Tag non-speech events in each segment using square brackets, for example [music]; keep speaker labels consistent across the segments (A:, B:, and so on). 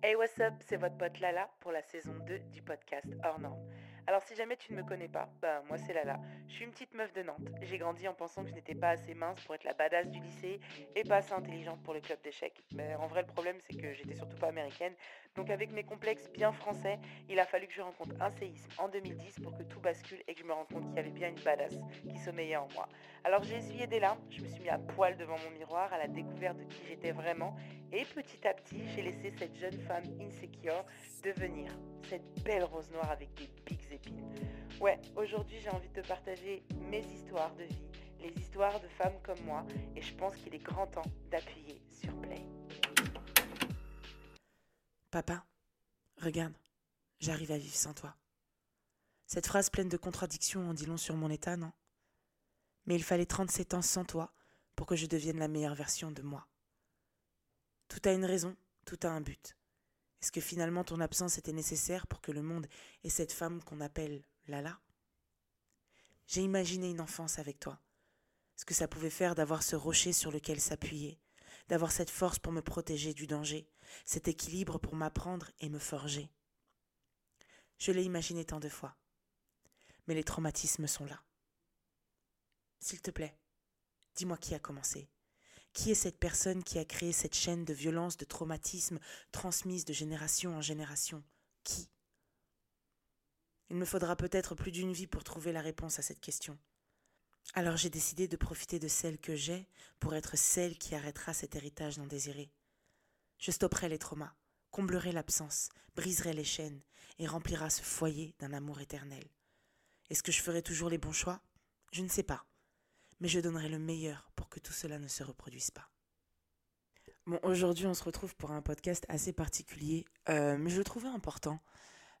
A: Hey what's up, c'est votre pote Lala pour la saison 2 du podcast Hors Norme. Alors si jamais tu ne me connais pas, bah moi c'est Lala. Je suis une petite meuf de Nantes. J'ai grandi en pensant que je n'étais pas assez mince pour être la badass du lycée et pas assez intelligente pour le club d'échecs. Mais en vrai le problème c'est que j'étais surtout pas américaine. Donc avec mes complexes bien français, il a fallu que je rencontre un séisme en 2010 pour que tout bascule et que je me rende compte qu'il y avait bien une badass qui sommeillait en moi. Alors j'ai essuyé des larmes, je me suis mis à poil devant mon miroir à la découverte de qui j'étais vraiment et petit à petit j'ai laissé cette jeune femme insecure devenir cette belle rose noire avec des pics épines. Ouais, aujourd'hui j'ai envie de te partager mes histoires de vie, les histoires de femmes comme moi, et je pense qu'il est grand temps d'appuyer sur play.
B: Papa, regarde, j'arrive à vivre sans toi. Cette phrase pleine de contradictions en dit long sur mon état, non? Mais il fallait 37 ans sans toi pour que je devienne la meilleure version de moi. Tout a une raison, tout a un but. Est-ce que finalement ton absence était nécessaire pour que le monde ait cette femme qu'on appelle Lala? J'ai imaginé une enfance avec toi. Ce que ça pouvait faire d'avoir ce rocher sur lequel s'appuyer, d'avoir cette force pour me protéger du danger, cet équilibre pour m'apprendre et me forger. Je l'ai imaginé tant de fois. Mais les traumatismes sont là. S'il te plaît, dis-moi qui a commencé. Qui est cette personne qui a créé cette chaîne de violence, de traumatisme transmise de génération en génération? Qui? Il me faudra peut-être plus d'une vie pour trouver la réponse à cette question. Alors j'ai décidé de profiter de celle que j'ai pour être celle qui arrêtera cet héritage non désiré. Je stopperai les traumas, comblerai l'absence, briserai les chaînes et remplira ce foyer d'un amour éternel. Est-ce que je ferai toujours les bons choix? Je ne sais pas mais je donnerai le meilleur pour que tout cela ne se reproduise pas. Bon, aujourd'hui, on se retrouve pour un podcast assez particulier, euh, mais je le trouvais important,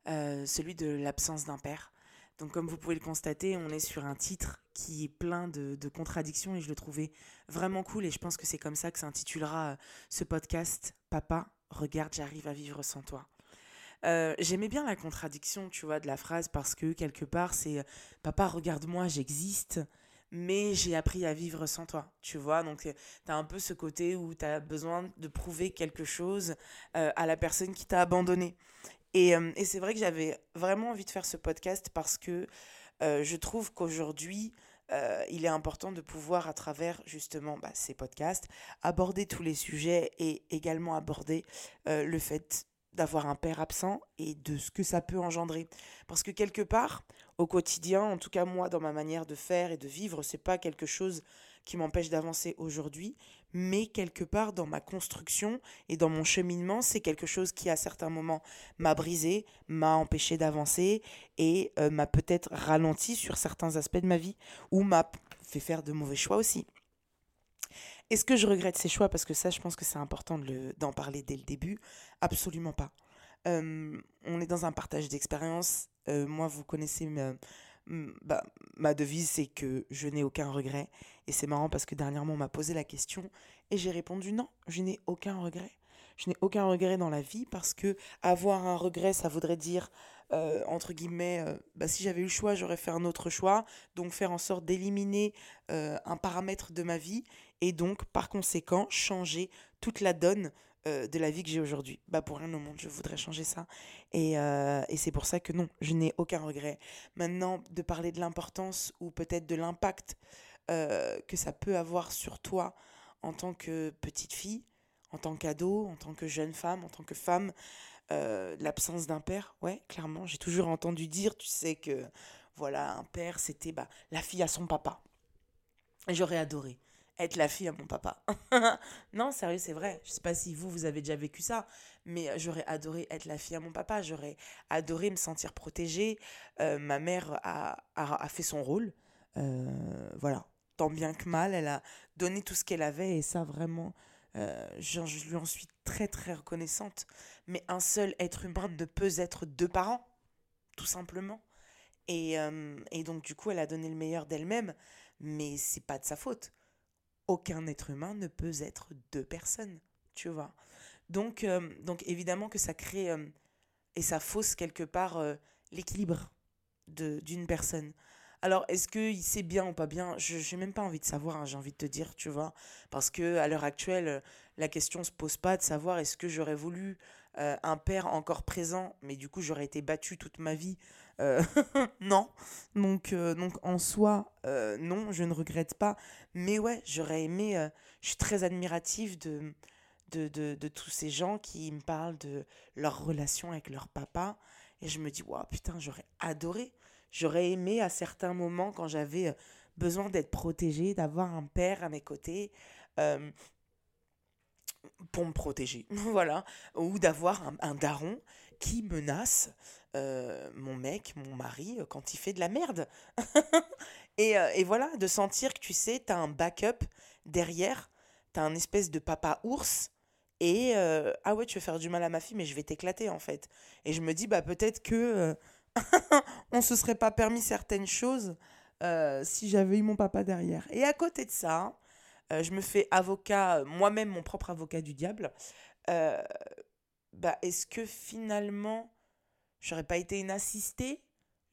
B: euh, celui de l'absence d'un père. Donc, comme vous pouvez le constater, on est sur un titre qui est plein de, contradictions et je le trouvais vraiment cool. Et je pense que c'est comme ça que s'intitulera euh, ce podcast Papa, regarde, j'arrive à vivre sans toi. J'aimais bien la contradiction, tu vois, de la phrase parce que quelque part, c'est Papa, regarde-moi, j'existe mais j'ai appris à vivre sans toi, tu vois. Donc, euh, tu as un peu ce côté où tu as besoin de prouver quelque chose euh, à la personne qui t'a abandonné. Et, euh, et c'est vrai que j'avais vraiment envie de faire ce podcast parce que je trouve qu'aujourd'hui, il est important de pouvoir, à travers justement bah, ces podcasts, aborder tous les sujets et également aborder le fait d'avoir un père absent et de ce que ça peut engendrer. Parce que quelque part, au quotidien, en tout cas moi dans ma manière de faire et de vivre, c'est pas quelque chose qui m'empêche d'avancer aujourd'hui, mais quelque part dans ma construction et dans mon cheminement, c'est quelque chose qui à certains moments m'a brisé, m'a empêché d'avancer et euh, m'a peut-être ralenti sur certains aspects de ma vie ou m'a fait faire de mauvais choix aussi. Est-ce que je regrette ces choix? Parce que ça, je pense que c'est important d'en parler dès le début. Absolument pas. Euh, on est dans un partage d'expérience. Euh, moi, vous connaissez bah, ma devise, c'est que je n'ai aucun regret. Et c'est marrant parce que dernièrement, on m'a posé la question et j'ai répondu non, je n'ai aucun regret. Je n'ai aucun regret dans la vie parce que avoir un regret, ça voudrait dire, euh, entre guillemets, bah, si j'avais eu le choix, j'aurais fait un autre choix. Donc faire en sorte d'éliminer un paramètre de ma vie et donc par conséquent changer toute la donne euh, de la vie que j'ai aujourd'hui. Bah pour rien au monde, je voudrais changer ça. Et, euh, et c'est pour ça que non, je n'ai aucun regret. Maintenant, de parler de l'importance ou peut-être de l'impact euh, que ça peut avoir sur toi en tant que petite fille, en tant qu'ado, en tant que jeune femme, en tant que femme, l'absence d'un père, ouais, clairement, j'ai toujours entendu dire, tu sais que voilà, un père, c'était bah, la fille à son papa. J'aurais adoré être la fille à mon papa. [laughs] non, sérieux, c'est vrai. Je sais pas si vous, vous avez déjà vécu ça, mais euh, j'aurais adoré être la fille à mon papa. J'aurais adoré me sentir protégée. Euh, ma mère a, a, fait son rôle. Euh, voilà. Tant bien que mal, elle a donné tout ce qu'elle avait et ça, vraiment, je, je, lui en suis très, très reconnaissante. Mais un seul être humain ne peut être deux parents, tout simplement. Et, et donc, du coup, elle a donné le meilleur d'elle-même, mais c'est pas de sa faute aucun être humain ne peut être deux personnes, tu vois. Donc, euh, donc évidemment que ça crée euh, et ça fausse quelque part euh, l'équilibre d'une personne. Alors, est-ce qu'il sait bien ou pas bien? Je n'ai même pas envie de savoir, hein, j'ai envie de te dire, tu vois. Parce que à l'heure actuelle, la question se pose pas de savoir est-ce que j'aurais voulu un père encore présent, mais du coup j'aurais été battue toute ma vie. Euh, [laughs] non. Donc, euh, donc en soi, non, je ne regrette pas. Mais ouais, j'aurais aimé. je suis très admirative de, de, de, de, tous ces gens qui me parlent de leur relation avec leur papa. Et je me dis, waouh, putain, j'aurais adoré. J'aurais aimé à certains moments, quand j'avais besoin d'être protégée, d'avoir un père à mes côtés pour me protéger, [laughs] voilà, ou d'avoir un, daron qui menace euh, mon mec, mon mari, euh, quand il fait de la merde. [laughs] et, euh, et, voilà, de sentir que tu sais, t'as un backup derrière, t'as un espèce de papa ours, et ah ouais, tu veux faire du mal à ma fille, mais je vais t'éclater en fait. Et je me dis, bah peut-être que [laughs] on se serait pas permis certaines choses si j'avais eu mon papa derrière. Et à côté de ça, je me fais avocat, moi-même mon propre avocat du diable, bah, est-ce que finalement, j'aurais pas été une assistée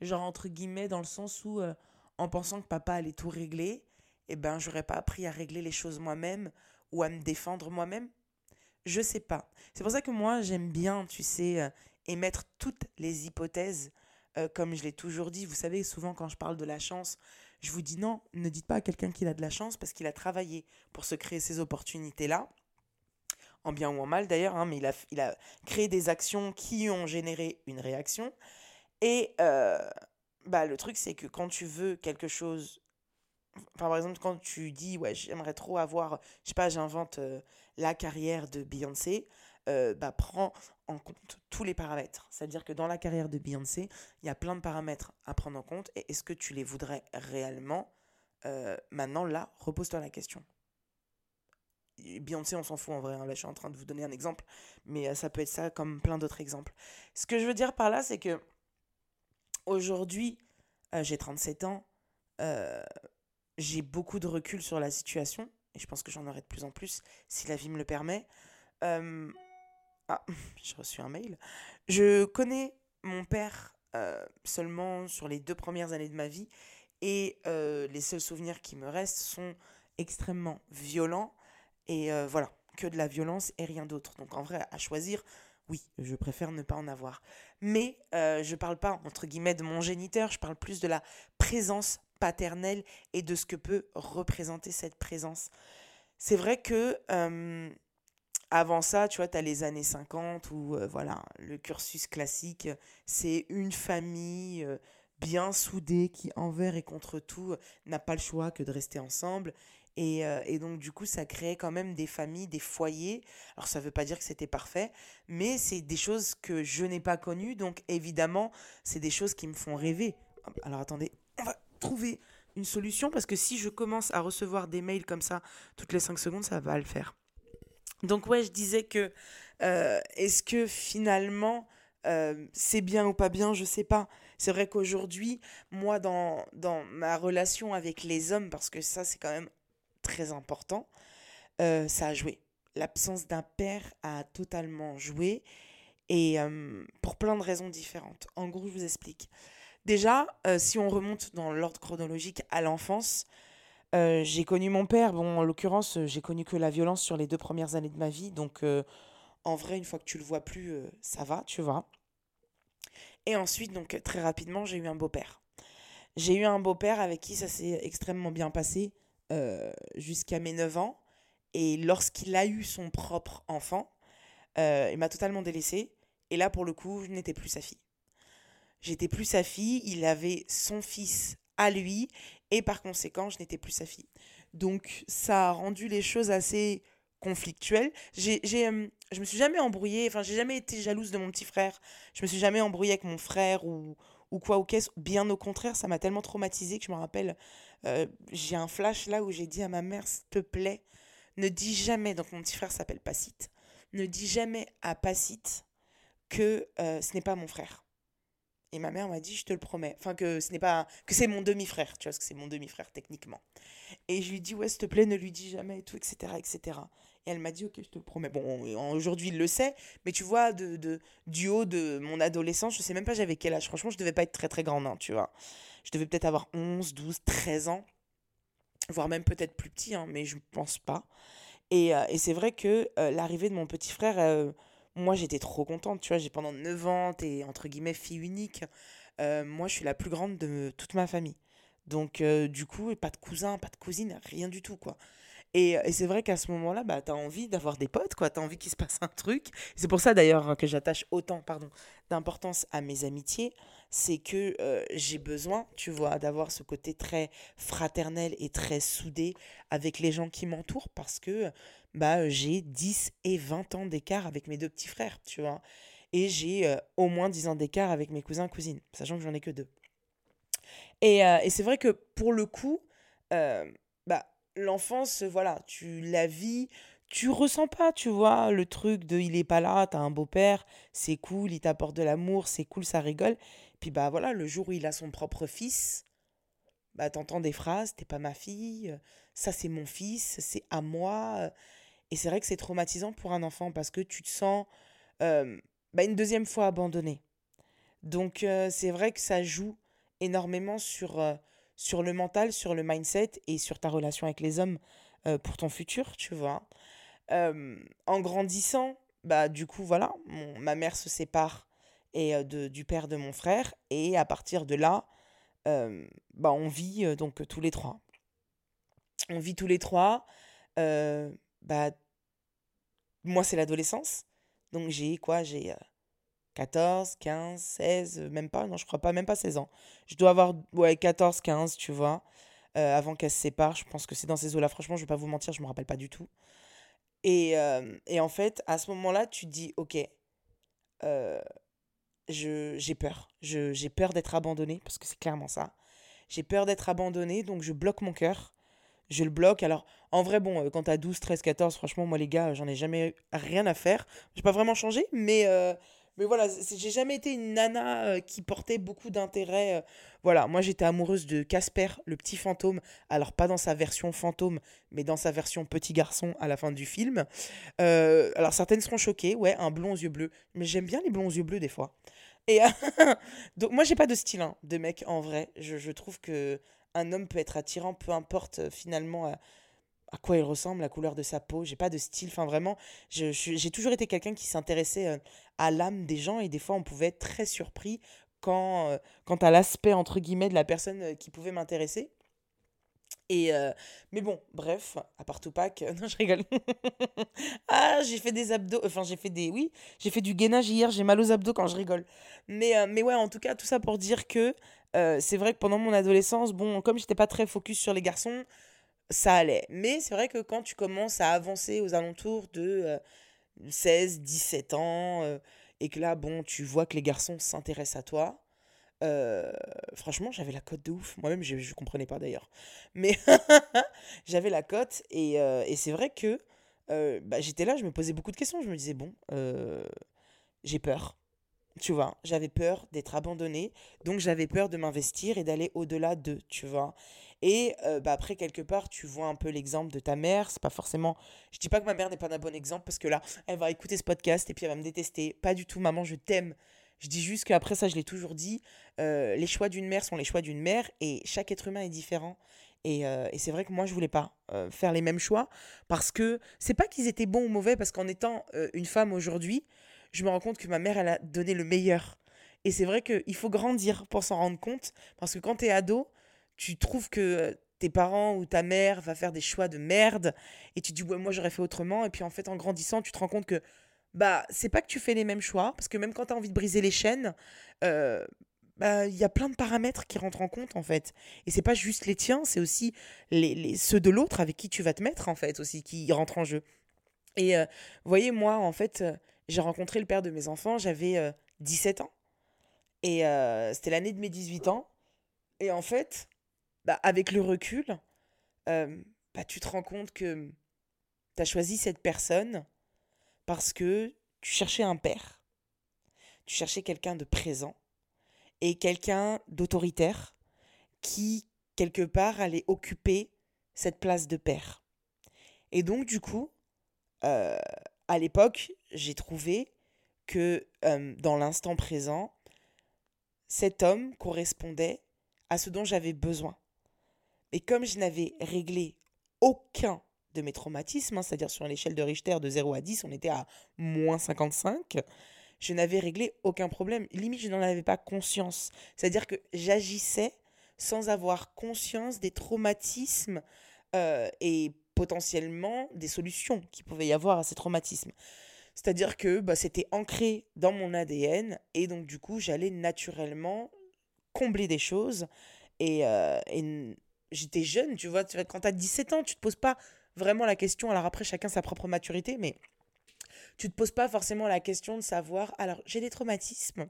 B: Genre, entre guillemets, dans le sens où, euh, en pensant que papa allait tout régler, eh ben, j'aurais pas appris à régler les choses moi-même ou à me défendre moi-même Je sais pas. C'est pour ça que moi, j'aime bien, tu sais, émettre toutes les hypothèses, comme je l'ai toujours dit. Vous savez, souvent, quand je parle de la chance, je vous dis non, ne dites pas à quelqu'un qu'il a de la chance parce qu'il a travaillé pour se créer ces opportunités-là, en bien ou en mal d'ailleurs, hein, mais il a, il a créé des actions qui ont généré une réaction. Et euh, bah, le truc, c'est que quand tu veux quelque chose Enfin, par exemple, quand tu dis, ouais, j'aimerais trop avoir, je sais pas, j'invente euh, la carrière de Beyoncé, euh, bah, prends en compte tous les paramètres. C'est-à-dire que dans la carrière de Beyoncé, il y a plein de paramètres à prendre en compte. Et est-ce que tu les voudrais réellement? Maintenant, là, repose-toi la question. Beyoncé, on s'en fout en vrai. Hein. Là, je suis en train de vous donner un exemple. Mais euh, ça peut être ça comme plein d'autres exemples. Ce que je veux dire par là, c'est que aujourd'hui, j'ai 37 ans. j'ai beaucoup de recul sur la situation. Et je pense que j'en aurai de plus en plus si la vie me le permet. Ah, [laughs] j'ai reçu un mail. Je connais mon père euh, seulement sur les deux premières années de ma vie et euh, les seuls souvenirs qui me restent sont extrêmement violents et euh, voilà, que de la violence et rien d'autre. Donc en vrai, à choisir, oui, je préfère ne pas en avoir. Mais je parle pas, entre guillemets, de mon géniteur, je parle plus de la présence paternelle et de ce que peut représenter cette présence. C'est vrai que avant ça, tu vois, tu as les années 50 où, euh, voilà, le cursus classique, c'est une famille euh, bien soudée qui, envers et contre tout, n'a pas le choix que de rester ensemble. Et, euh, et, donc, du coup, ça créait quand même des familles, des foyers. Alors, ça ne veut pas dire que c'était parfait, mais c'est des choses que je n'ai pas connues. Donc, évidemment, c'est des choses qui me font rêver. Alors, attendez, on va trouver une solution parce que si je commence à recevoir des mails comme ça toutes les 5 secondes, ça va le faire. Donc ouais, je disais que euh, est-ce que finalement euh, c'est bien ou pas bien, je sais pas. C'est vrai qu'aujourd'hui, moi dans, dans ma relation avec les hommes, parce que ça c'est quand même très important, euh, ça a joué. L'absence d'un père a totalement joué et pour plein de raisons différentes. En gros, je vous explique. Déjà, si on remonte dans l'ordre chronologique à l'enfance, euh, j'ai connu mon père. Bon, en l'occurrence, euh, j'ai connu que la violence sur les deux premières années de ma vie. Donc, euh, en vrai, une fois que tu le vois plus, ça va, tu vois. Et ensuite, donc, très rapidement, j'ai eu un beau-père. J'ai eu un beau-père avec qui ça s'est extrêmement bien passé jusqu'à mes 9 ans. Et lorsqu'il a eu son propre enfant, il m'a totalement délaissé. Et là, pour le coup, je n'étais plus sa fille. J'étais plus sa fille. Il avait son fils à lui et par conséquent, je n'étais plus sa fille. Donc ça a rendu les choses assez conflictuelles. J'ai, j'ai, euh, je me suis jamais embrouillée, enfin j'ai jamais été jalouse de mon petit frère. Je me suis jamais embrouillée avec mon frère ou, ou quoi ou qu'est-ce. Bien au contraire, ça m'a tellement traumatisée que je me rappelle, euh, j'ai un flash là où j'ai dit à ma mère, s'il te plaît, ne dis jamais, donc mon petit frère s'appelle Pacite, ne dis jamais à Pacite que euh, ce n'est pas mon frère. Et ma mère m'a dit, je te le promets. Enfin, que ce n'est pas. que c'est mon demi-frère, tu vois, parce que c'est mon demi-frère techniquement. Et je lui dis, ouais, s'il te plaît, ne lui dis jamais, et tout, etc., etc. Et elle m'a dit, ok, je te le promets. Bon, aujourd'hui, il le sait, mais tu vois, de, de, du haut de mon adolescence, je sais même pas j'avais quel âge. Franchement, je devais pas être très très grande, hein, tu vois. Je devais peut-être avoir 11, 12, 13 ans, voire même peut-être plus petit, hein, mais je pense pas. Et, euh, et c'est vrai que euh, l'arrivée de mon petit frère, euh, moi j'étais trop contente, tu vois, j'ai pendant 9 ans, t'es entre guillemets fille unique. moi je suis la plus grande de toute ma famille. Donc du coup, pas de cousin, pas de cousine, rien du tout, quoi. Et, et c'est vrai qu'à ce moment-là, bah, tu as envie d'avoir des potes. Tu as envie qu'il se passe un truc. C'est pour ça d'ailleurs que j'attache autant pardon, d'importance à mes amitiés. C'est que euh, j'ai besoin, tu vois, d'avoir ce côté très fraternel et très soudé avec les gens qui m'entourent parce que bah, j'ai 10 et 20 ans d'écart avec mes deux petits frères, tu vois. Et j'ai euh, au moins 10 ans d'écart avec mes cousins cousines, sachant que j'en ai que deux. Et, euh, et c'est vrai que pour le coup, bah, l'enfance, voilà, tu la vis, tu ressens pas, tu vois, le truc de il est pas là, t'as un beau-père, c'est cool, il t'apporte de l'amour, c'est cool, ça rigole. Puis bah voilà, le jour où il a son propre fils, bah t'entends des phrases, t'es pas ma fille, ça c'est mon fils, c'est à moi. Et c'est vrai que c'est traumatisant pour un enfant parce que tu te sens bah, une deuxième fois abandonné. Donc c'est vrai que ça joue énormément sur, sur le mental, sur le mindset et sur ta relation avec les hommes euh, pour ton futur, tu vois. Euh, en grandissant, bah du coup voilà, ma mère se sépare et euh, de, du père de mon frère et à partir de là, bah on vit donc tous les trois. On vit tous les trois. bah moi c'est l'adolescence, donc j'ai quoi J'ai 14, 15, 16, même pas, non, je crois pas, même pas 16 ans. Je dois avoir, ouais, 14, 15, tu vois, euh, avant qu'elle se sépare. Je pense que c'est dans ces eaux-là. Franchement, je vais pas vous mentir, je me rappelle pas du tout. Et, euh, et en fait, à ce moment-là, tu te dis, ok, euh, j'ai peur. J'ai peur d'être abandonnée, parce que c'est clairement ça. J'ai peur d'être abandonnée, donc je bloque mon cœur. Je le bloque. Alors, en vrai, bon, quand t'as 12, 13, 14, franchement, moi, les gars, j'en ai jamais rien à faire. J'ai pas vraiment changé, mais mais voilà, j'ai jamais été une nana euh, qui portait beaucoup d'intérêt. Euh. voilà, moi j'étais amoureuse de Casper, le petit fantôme. Alors pas dans sa version fantôme, mais dans sa version petit garçon à la fin du film. Euh, alors certaines seront choquées, ouais, un blond aux yeux bleus. Mais j'aime bien les blonds aux yeux bleus des fois. Et [laughs] donc moi j'ai pas de style hein, de mec en vrai. Je, je, trouve que un homme peut être attirant, peu importe finalement quoi il ressemble, la couleur de sa peau. J'ai pas de style. Enfin, vraiment, j'ai toujours été quelqu'un qui s'intéressait euh, à l'âme des gens et des fois, on pouvait être très surpris quand, euh, quant à l'aspect, entre guillemets, de la personne euh, qui pouvait m'intéresser. Et mais bon, bref, à part Tupac, [laughs] non, je rigole. [laughs] ah, j'ai fait des abdos, enfin, j'ai fait des, oui, j'ai fait du gainage hier, j'ai mal aux abdos quand je rigole. Mais, mais ouais, en tout cas, tout ça pour dire que c'est vrai que pendant mon adolescence, bon, comme j'étais pas très focus sur les garçons, ça allait. Mais c'est vrai que quand tu commences à avancer aux alentours de 16, euh, 17 ans, euh, et que là, bon, tu vois que les garçons s'intéressent à toi, euh, franchement, j'avais la cote de ouf. Moi-même, je ne comprenais pas d'ailleurs. Mais [laughs] j'avais la cote, et, et c'est vrai que bah, j'étais là, je me posais beaucoup de questions. Je me disais, bon, j'ai peur. Tu vois, j'avais peur d'être abandonnée, donc j'avais peur de m'investir et d'aller au-delà d'eux, tu vois. Et euh, bah, après, quelque part, tu vois un peu l'exemple de ta mère. C'est pas forcément. Je dis pas que ma mère n'est pas un bon exemple parce que là, elle va écouter ce podcast et puis elle va me détester. Pas du tout, maman, je t'aime. Je dis juste qu'après ça, je l'ai toujours dit, euh, les choix d'une mère sont les choix d'une mère et chaque être humain est différent. Et, euh, et c'est vrai que moi, je voulais pas faire les mêmes choix parce que c'est pas qu'ils étaient bons ou mauvais, parce qu'en étant une femme aujourd'hui, je me rends compte que ma mère, elle a donné le meilleur. Et c'est vrai qu'il faut grandir pour s'en rendre compte parce que quand tu es ado, tu trouves que tes parents ou ta mère va faire des choix de merde et tu dis ouais moi j'aurais fait autrement et puis en fait en grandissant tu te rends compte que bah c'est pas que tu fais les mêmes choix parce que même quand tu as envie de briser les chaînes euh, bah il y a plein de paramètres qui rentrent en compte en fait et c'est pas juste les tiens c'est aussi les, les, ceux de l'autre avec qui tu vas te mettre en fait aussi qui rentrent en jeu et euh, vous voyez moi en fait euh, j'ai rencontré le père de mes enfants j'avais 17 ans. Et c'était l'année de mes 18 ans. Et en fait bah, avec le recul, euh, bah, tu te rends compte que tu as choisi cette personne parce que tu cherchais un père, tu cherchais quelqu'un de présent et quelqu'un d'autoritaire qui, quelque part, allait occuper cette place de père. Et donc, du coup, euh, à l'époque, j'ai trouvé que euh, dans l'instant présent, cet homme correspondait à ce dont j'avais besoin. Et comme je n'avais réglé aucun de mes traumatismes, hein, c'est-à-dire sur l'échelle de Richter de 0 à 10, on était à moins 55, je n'avais réglé aucun problème. Limite, je n'en avais pas conscience. C'est-à-dire que j'agissais sans avoir conscience des traumatismes euh, et potentiellement des solutions qu'il pouvait y avoir à ces traumatismes. C'est-à-dire que bah, c'était ancré dans mon ADN et donc du coup j'allais naturellement combler des choses et, euh, et j'étais jeune, tu vois, quand tu as 17 ans, tu te poses pas vraiment la question, alors après chacun sa propre maturité, mais tu te poses pas forcément la question de savoir, alors j'ai des traumatismes,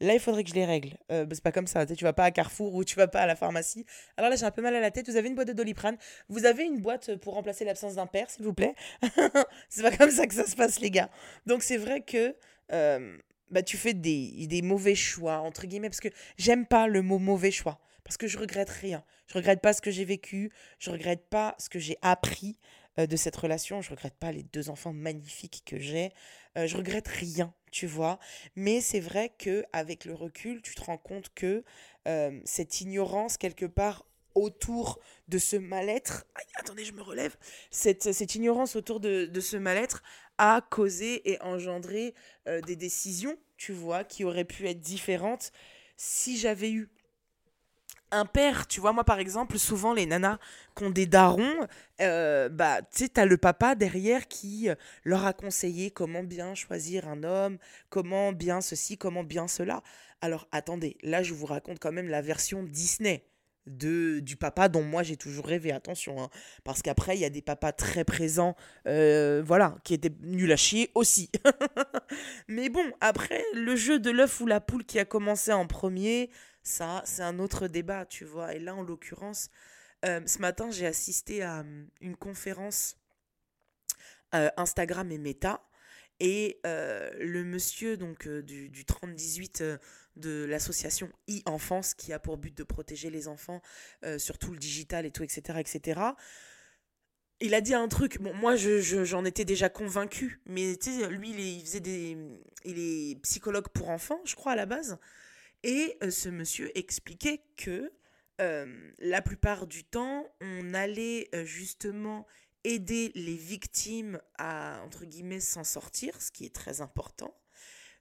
B: là il faudrait que je les règle. Euh, bah, c'est pas comme ça, tu vas pas à Carrefour ou tu vas pas à la pharmacie. Alors là j'ai un peu mal à la tête, vous avez une boîte de doliprane, vous avez une boîte pour remplacer l'absence d'un père, s'il vous plaît? [laughs] c'est pas comme ça que ça se passe les gars. Donc c'est vrai que... Euh, bah, tu fais des, des mauvais choix, entre guillemets, parce que j'aime pas le mot mauvais choix, parce que je regrette rien. Je regrette pas ce que j'ai vécu, je regrette pas ce que j'ai appris, euh, de cette relation. Je regrette pas les deux enfants magnifiques que j'ai. Euh, je regrette rien, tu vois. Mais c'est vrai que avec le recul, tu te rends compte que euh, cette ignorance quelque part autour de ce mal-être, attendez, je me relève, cette, cette ignorance autour de, de ce mal-être a causé et engendré des décisions, tu vois, qui auraient pu être différentes si j'avais eu un père, tu vois, moi par exemple, souvent les nanas qui ont des darons, euh, bah, tu sais, t'as le papa derrière qui euh, leur a conseillé comment bien choisir un homme, comment bien ceci, comment bien cela. Alors attendez, là je vous raconte quand même la version Disney de du papa dont moi j'ai toujours rêvé attention hein. parce qu'après il y a des papas très présents euh, voilà qui étaient nuls à chier aussi [laughs] mais bon après le jeu de l'œuf ou la poule qui a commencé en premier ça, c'est un autre débat, tu vois. Et là, en l'occurrence, euh, ce matin, j'ai assisté à hum, une conférence euh, Instagram et Meta. Et euh, le monsieur donc du, du 3018 de l'association e-enfance qui a pour but de protéger les enfants sur tout le digital et tout, etc., etc., il a dit un truc, bon, moi j'en je, j'en étais déjà convaincu, mais lui il, faisait des. Il est psychologue pour enfants, je crois, à la base. Et euh, ce monsieur expliquait que euh, la plupart du temps, on allait euh, justement aider les victimes à, s'en sortir, ce qui est très important.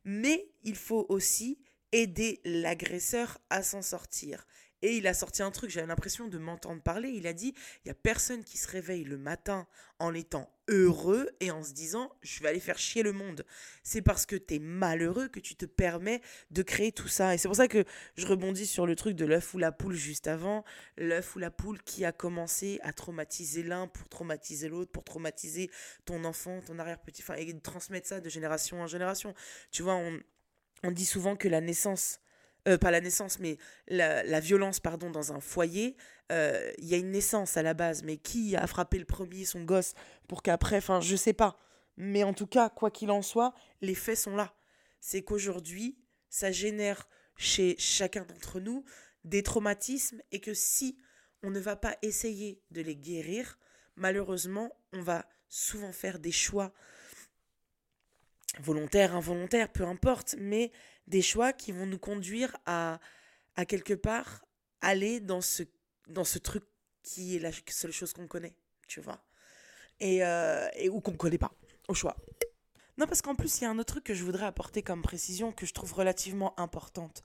B: Mais il faut aussi aider l'agresseur à s'en sortir. Et il a sorti un truc, j'avais l'impression de m'entendre parler. Il a dit il y a personne qui se réveille le matin en étant heureux et en se disant je vais aller faire chier le monde. C'est parce que tu es malheureux que tu te permets de créer tout ça. Et c'est pour ça que je rebondis sur le truc de l'œuf ou la poule juste avant. L'œuf ou la poule qui a commencé à traumatiser l'un pour traumatiser l'autre, pour traumatiser ton enfant, ton arrière-petit, enfin, et transmettre ça de génération en génération. Tu vois, on dit souvent que la naissance euh, pas la naissance, mais la, violence, pardon, dans un foyer, euh, il y a une naissance à la base, mais qui a frappé le premier son gosse pour qu'après, enfin, je sais pas. Mais en tout cas, quoi qu'il en soit, les faits sont là. C'est qu'aujourd'hui, ça génère chez chacun d'entre nous des traumatismes et que si on ne va pas essayer de les guérir, malheureusement, on va souvent faire des choix volontaires, involontaires, peu importe, mais des choix qui vont nous conduire à, à quelque part aller dans ce, dans ce truc qui est la seule chose qu'on connaît, tu vois. Et, euh, et ou qu'on ne connaît pas, au choix. Non, parce qu'en plus, il y a un autre truc que je voudrais apporter comme précision que je trouve relativement importante.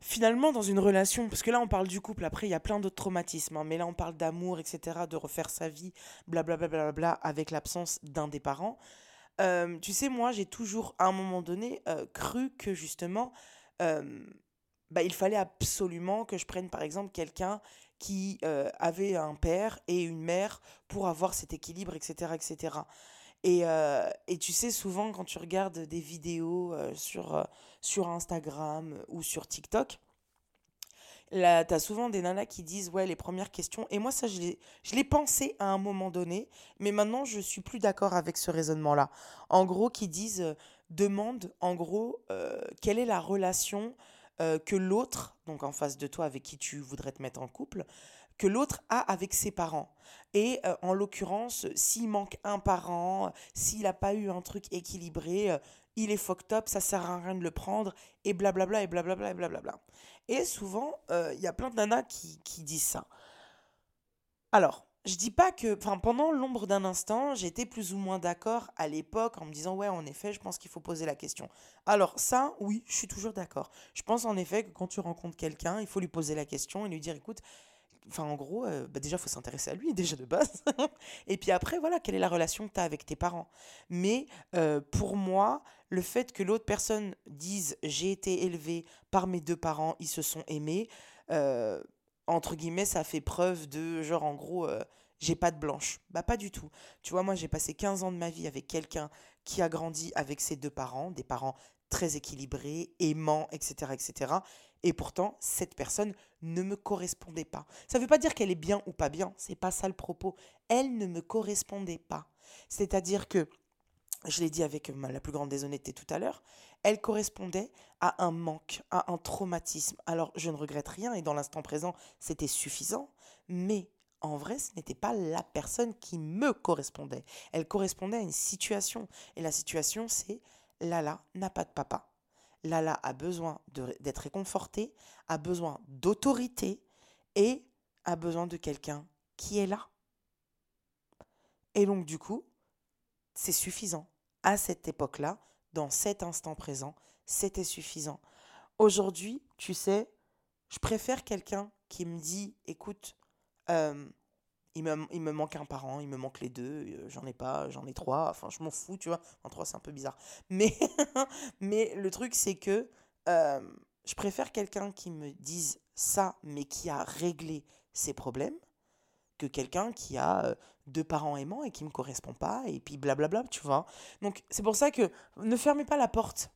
B: Finalement, dans une relation, parce que là, on parle du couple, après, il y a plein d'autres traumatismes, hein, mais là, on parle d'amour, etc., de refaire sa vie, blablabla, bla, bla, bla, avec l'absence d'un des parents. Euh, tu sais, moi, j'ai toujours, à un moment donné, euh, cru que justement, euh, bah, il fallait absolument que je prenne, par exemple, quelqu'un qui avait un père et une mère pour avoir cet équilibre, etc. etc. Et, et tu sais, souvent, quand tu regardes des vidéos sur, sur Instagram ou sur TikTok, Là, t'as souvent des nanas qui disent, ouais, les premières questions. Et moi, ça, je l'ai pensé à un moment donné, mais maintenant, je suis plus d'accord avec ce raisonnement-là. En gros, qui disent, euh, demande, en gros, euh, quelle est la relation euh, que l'autre, donc en face de toi, avec qui tu voudrais te mettre en couple, que l'autre a avec ses parents. Et en l'occurrence, s'il manque un parent, s'il n'a pas eu un truc équilibré, il est fucked up, ça sert à rien de le prendre, et blablabla, et blablabla, et blablabla. Et souvent, il y a plein de nanas qui, qui disent ça. Alors, je dis pas que, enfin, pendant l'ombre d'un instant, j'étais plus ou moins d'accord à l'époque en me disant, ouais, en effet, je pense qu'il faut poser la question. Alors, ça, oui, je suis toujours d'accord. Je pense en effet que quand tu rencontres quelqu'un, il faut lui poser la question et lui dire, écoute, enfin, en gros, euh, bah, déjà, il faut s'intéresser à lui, [laughs] déjà de base. et puis après, voilà, quelle est la relation que tu as avec tes parents. Mais euh, pour moi, le fait que l'autre personne dise, j'ai été élevé par mes deux parents, ils se sont aimés, euh, entre guillemets, ça fait preuve de genre en gros, j'ai pas de blanche. Bah pas du tout. Tu vois, moi j'ai passé 15 ans de ma vie avec quelqu'un qui a grandi avec ses deux parents, des parents très équilibrés, aimants, etc., etc. Et pourtant, cette personne ne me correspondait pas. Ça ne veut pas dire qu'elle est bien ou pas bien, c'est pas ça le propos. Elle ne me correspondait pas. C'est-à-dire que je l'ai dit avec la plus grande déshonnêteté tout à l'heure, elle correspondait à un manque, à un traumatisme. Alors je ne regrette rien et dans l'instant présent c'était suffisant, mais en vrai ce n'était pas la personne qui me correspondait. Elle correspondait à une situation et la situation c'est Lala n'a pas de papa. Lala a besoin d'être réconfortée, a besoin d'autorité et a besoin de quelqu'un qui est là. Et donc du coup, c'est suffisant à cette époque-là, dans cet instant présent, c'était suffisant. Aujourd'hui, tu sais, je préfère quelqu'un qui me dit, écoute, euh, il, me, il me manque un parent, il me manque les deux, euh, j'en ai pas, j'en ai trois, enfin je m'en fous, tu vois. En trois, c'est un peu bizarre. [laughs] Mais, mais le truc, c'est que euh, je préfère quelqu'un qui me dise ça, mais qui a réglé ses problèmes, que quelqu'un qui a deux parents aimants et qui me correspond pas, et puis blablabla, tu vois. Donc c'est pour ça que ne fermez pas la porte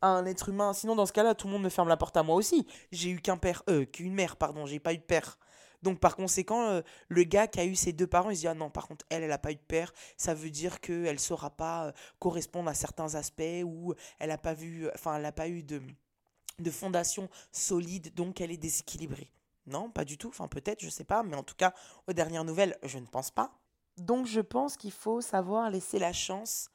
B: à un être humain, sinon dans ce cas-là, tout le monde me ferme la porte à moi aussi. J'ai eu qu'un père, euh, qu'une mère, pardon, j'ai pas eu de père. Donc par conséquent, euh, le gars qui a eu ses deux parents, il se dit ah non, par contre elle, elle a pas eu de père, ça veut dire que elle saura pas euh, correspondre à certains aspects ou elle a pas vu, enfin elle pas eu de de fondation solide, donc elle est déséquilibrée. Non, pas du tout. Enfin peut-être, je sais pas, mais en tout cas aux dernières nouvelles, je ne pense pas. Donc je pense qu'il faut savoir laisser la chance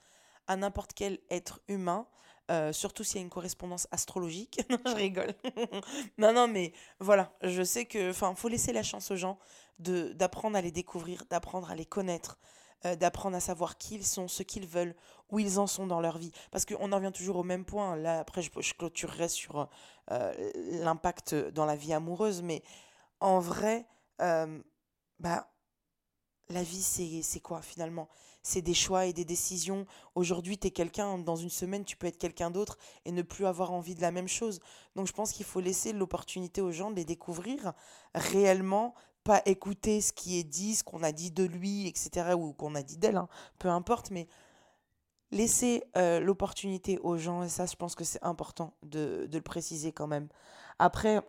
B: à n'importe quel être humain, euh, surtout s'il y a une correspondance astrologique. [laughs] non, je rigole. [laughs] non, non, mais voilà, je sais que, enfin, faut laisser la chance aux gens de d'apprendre à les découvrir, d'apprendre à les connaître, euh, d'apprendre à savoir qui ils sont, ce qu'ils veulent, où ils en sont dans leur vie. Parce qu'on en revient toujours au même point. Là, après, je, je clôturerai sur euh, l'impact dans la vie amoureuse, mais en vrai, bah la vie, c'est quoi finalement? C'est des choix et des décisions. Aujourd'hui, tu es quelqu'un, dans une semaine, tu peux être quelqu'un d'autre et ne plus avoir envie de la même chose. Donc je pense qu'il faut laisser l'opportunité aux gens de les découvrir réellement, pas écouter ce qui est dit, ce qu'on a dit de lui, etc., ou qu'on a dit d'elle, hein. peu importe, mais laisser euh, l'opportunité aux gens, et ça, je pense que c'est important de, de le préciser quand même. Après,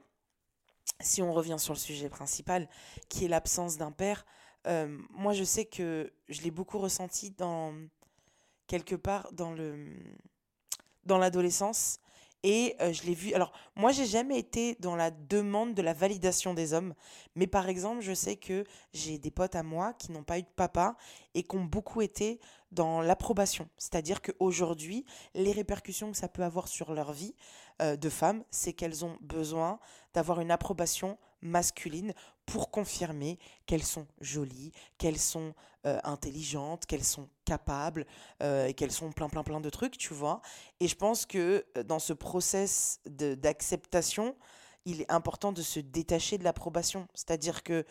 B: si on revient sur le sujet principal, qui est l'absence d'un père, euh, moi, je sais que je l'ai beaucoup ressenti dans quelque part dans le dans l'adolescence et euh, je l'ai vu. Alors, moi, j'ai jamais été dans la demande de la validation des hommes, mais par exemple, je sais que j'ai des potes à moi qui n'ont pas eu de papa et qui ont beaucoup été dans l'approbation. C'est-à-dire qu'aujourd'hui, les répercussions que ça peut avoir sur leur vie euh, de femme, c'est qu'elles ont besoin d'avoir une approbation masculines pour confirmer qu'elles sont jolies, qu'elles sont euh, intelligentes, qu'elles sont capables euh, et qu'elles sont plein plein plein de trucs, tu vois. Et je pense que euh, dans ce process d'acceptation, il est important de se détacher de l'approbation. C'est-à-dire que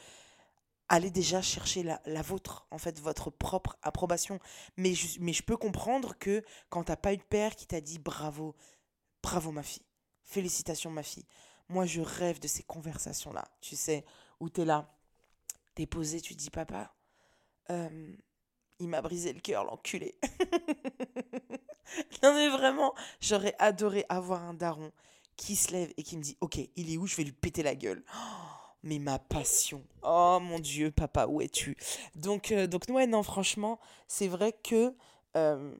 B: allez déjà chercher la, la, vôtre, en fait, votre propre approbation. Mais je, mais je peux comprendre que quand t'as pas eu de père qui t'a dit bravo, bravo ma fille, félicitations ma fille, moi, je rêve de ces conversations-là, tu sais, où tu es là, tu es posé, tu dis, papa, euh, il m'a brisé le cœur, l'enculé. [laughs] non, mais vraiment, j'aurais adoré avoir un daron qui se lève et qui me dit, ok, il est où, je vais lui péter la gueule. [gasps] mais ma passion. Oh mon Dieu, papa, où es-tu? Donc, euh, donc non, franchement, c'est vrai que euh,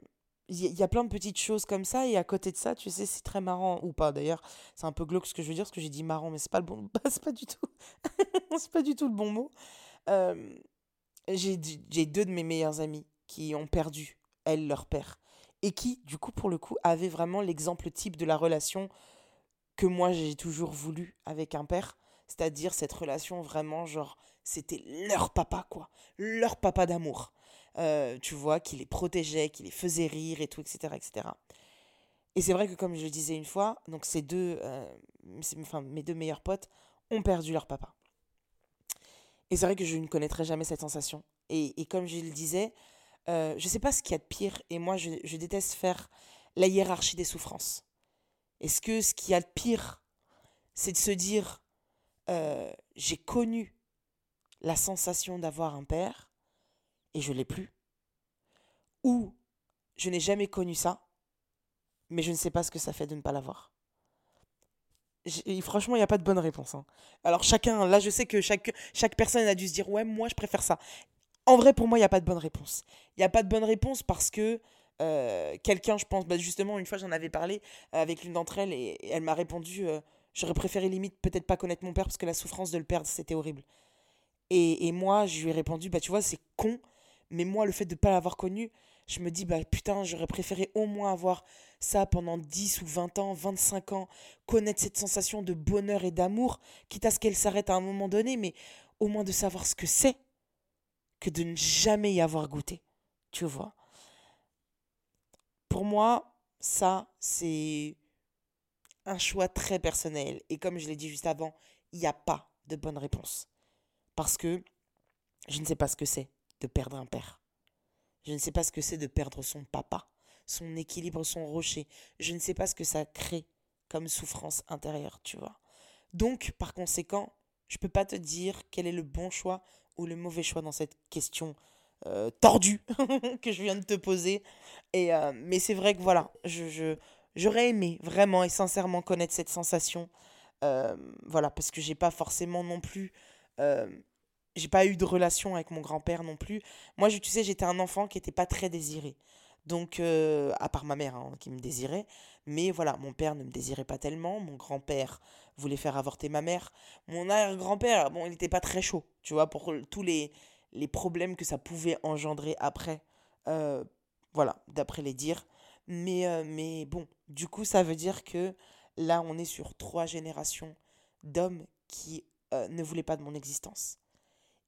B: il y, a plein de petites choses comme ça et à côté de ça tu sais c'est très marrant. Ou pas d'ailleurs. C'est un peu glauque ce que je veux dire ce que j'ai dit marrant mais c'est pas le bon [laughs] c'est pas du tout [laughs] c'est pas du tout le bon mot. Euh, j'ai deux de mes meilleures amies qui ont perdu elles leur père et qui du coup pour le coup avaient vraiment l'exemple type de la relation que moi j'ai toujours voulu avec un père. C'est-à-dire cette relation vraiment genre c'était leur papa quoi. Leur papa d'amour euh, tu vois, qui les protégeait, qui les faisait rire et tout, etc. etc. Et c'est vrai que comme je le disais une fois, donc ces deux, euh, enfin mes deux meilleurs potes ont perdu leur papa. Et c'est vrai que je ne connaîtrai jamais cette sensation. Et, et comme je le disais, euh, je ne sais pas ce qu'il y a de pire, et moi je, je déteste faire la hiérarchie des souffrances. Est-ce que ce qu'il y a de pire, c'est de se dire, j'ai connu la sensation d'avoir un père, et je l'ai plus. Ou je n'ai jamais connu ça, mais je ne sais pas ce que ça fait de ne pas l'avoir. franchement, il n'y a pas de bonne réponse. Hein. Alors chacun, là je sais que chaque, chaque personne a dû se dire ouais, moi je préfère ça. En vrai, pour moi, il n'y a pas de bonne réponse. Il n'y a pas de bonne réponse parce que euh, quelqu'un, je pense, bah, justement, une fois j'en avais parlé avec l'une d'entre elles et, elle m'a répondu euh, j'aurais préféré limite peut-être pas connaître mon père parce que la souffrance de le perdre, c'était horrible. Et, et, moi, je lui ai répondu bah tu vois, c'est con, mais moi, le fait de ne pas l'avoir connu, je me dis, bah putain, j'aurais préféré au moins avoir ça pendant 10 ou 20 ans, 25 ans, connaître cette sensation de bonheur et d'amour, quitte à ce qu'elle s'arrête à un moment donné, mais au moins de savoir ce que c'est, que de ne jamais y avoir goûté. Tu vois? Pour moi, ça, c'est un choix très personnel. Et comme je l'ai dit juste avant, il n'y a pas de bonne réponse. Parce que je ne sais pas ce que c'est de perdre un père. Je ne sais pas ce que c'est de perdre son papa, son équilibre, son rocher. Je ne sais pas ce que ça crée comme souffrance intérieure, tu vois. Donc, par conséquent, je peux pas te dire quel est le bon choix ou le mauvais choix dans cette question euh, tordue [laughs] que je viens de te poser. Et, euh, mais c'est vrai que voilà, je, j'aurais aimé vraiment et sincèrement connaître cette sensation. Euh, voilà, parce que j'ai pas forcément non plus j'ai pas eu de relation avec mon grand-père non plus. Moi, je, tu sais, j'étais un enfant qui n'était pas très désiré. Donc, euh, à part ma mère hein, qui me désirait. Mais voilà, mon père ne me désirait pas tellement. Mon grand-père voulait faire avorter ma mère. Mon arrière-grand-père, bon, il n'était pas très chaud, tu vois, pour tous les, les problèmes que ça pouvait engendrer après. Euh, voilà, d'après les dires. Mais, euh, mais bon, du coup, ça veut dire que là, on est sur trois générations d'hommes qui ne voulaient pas de mon existence.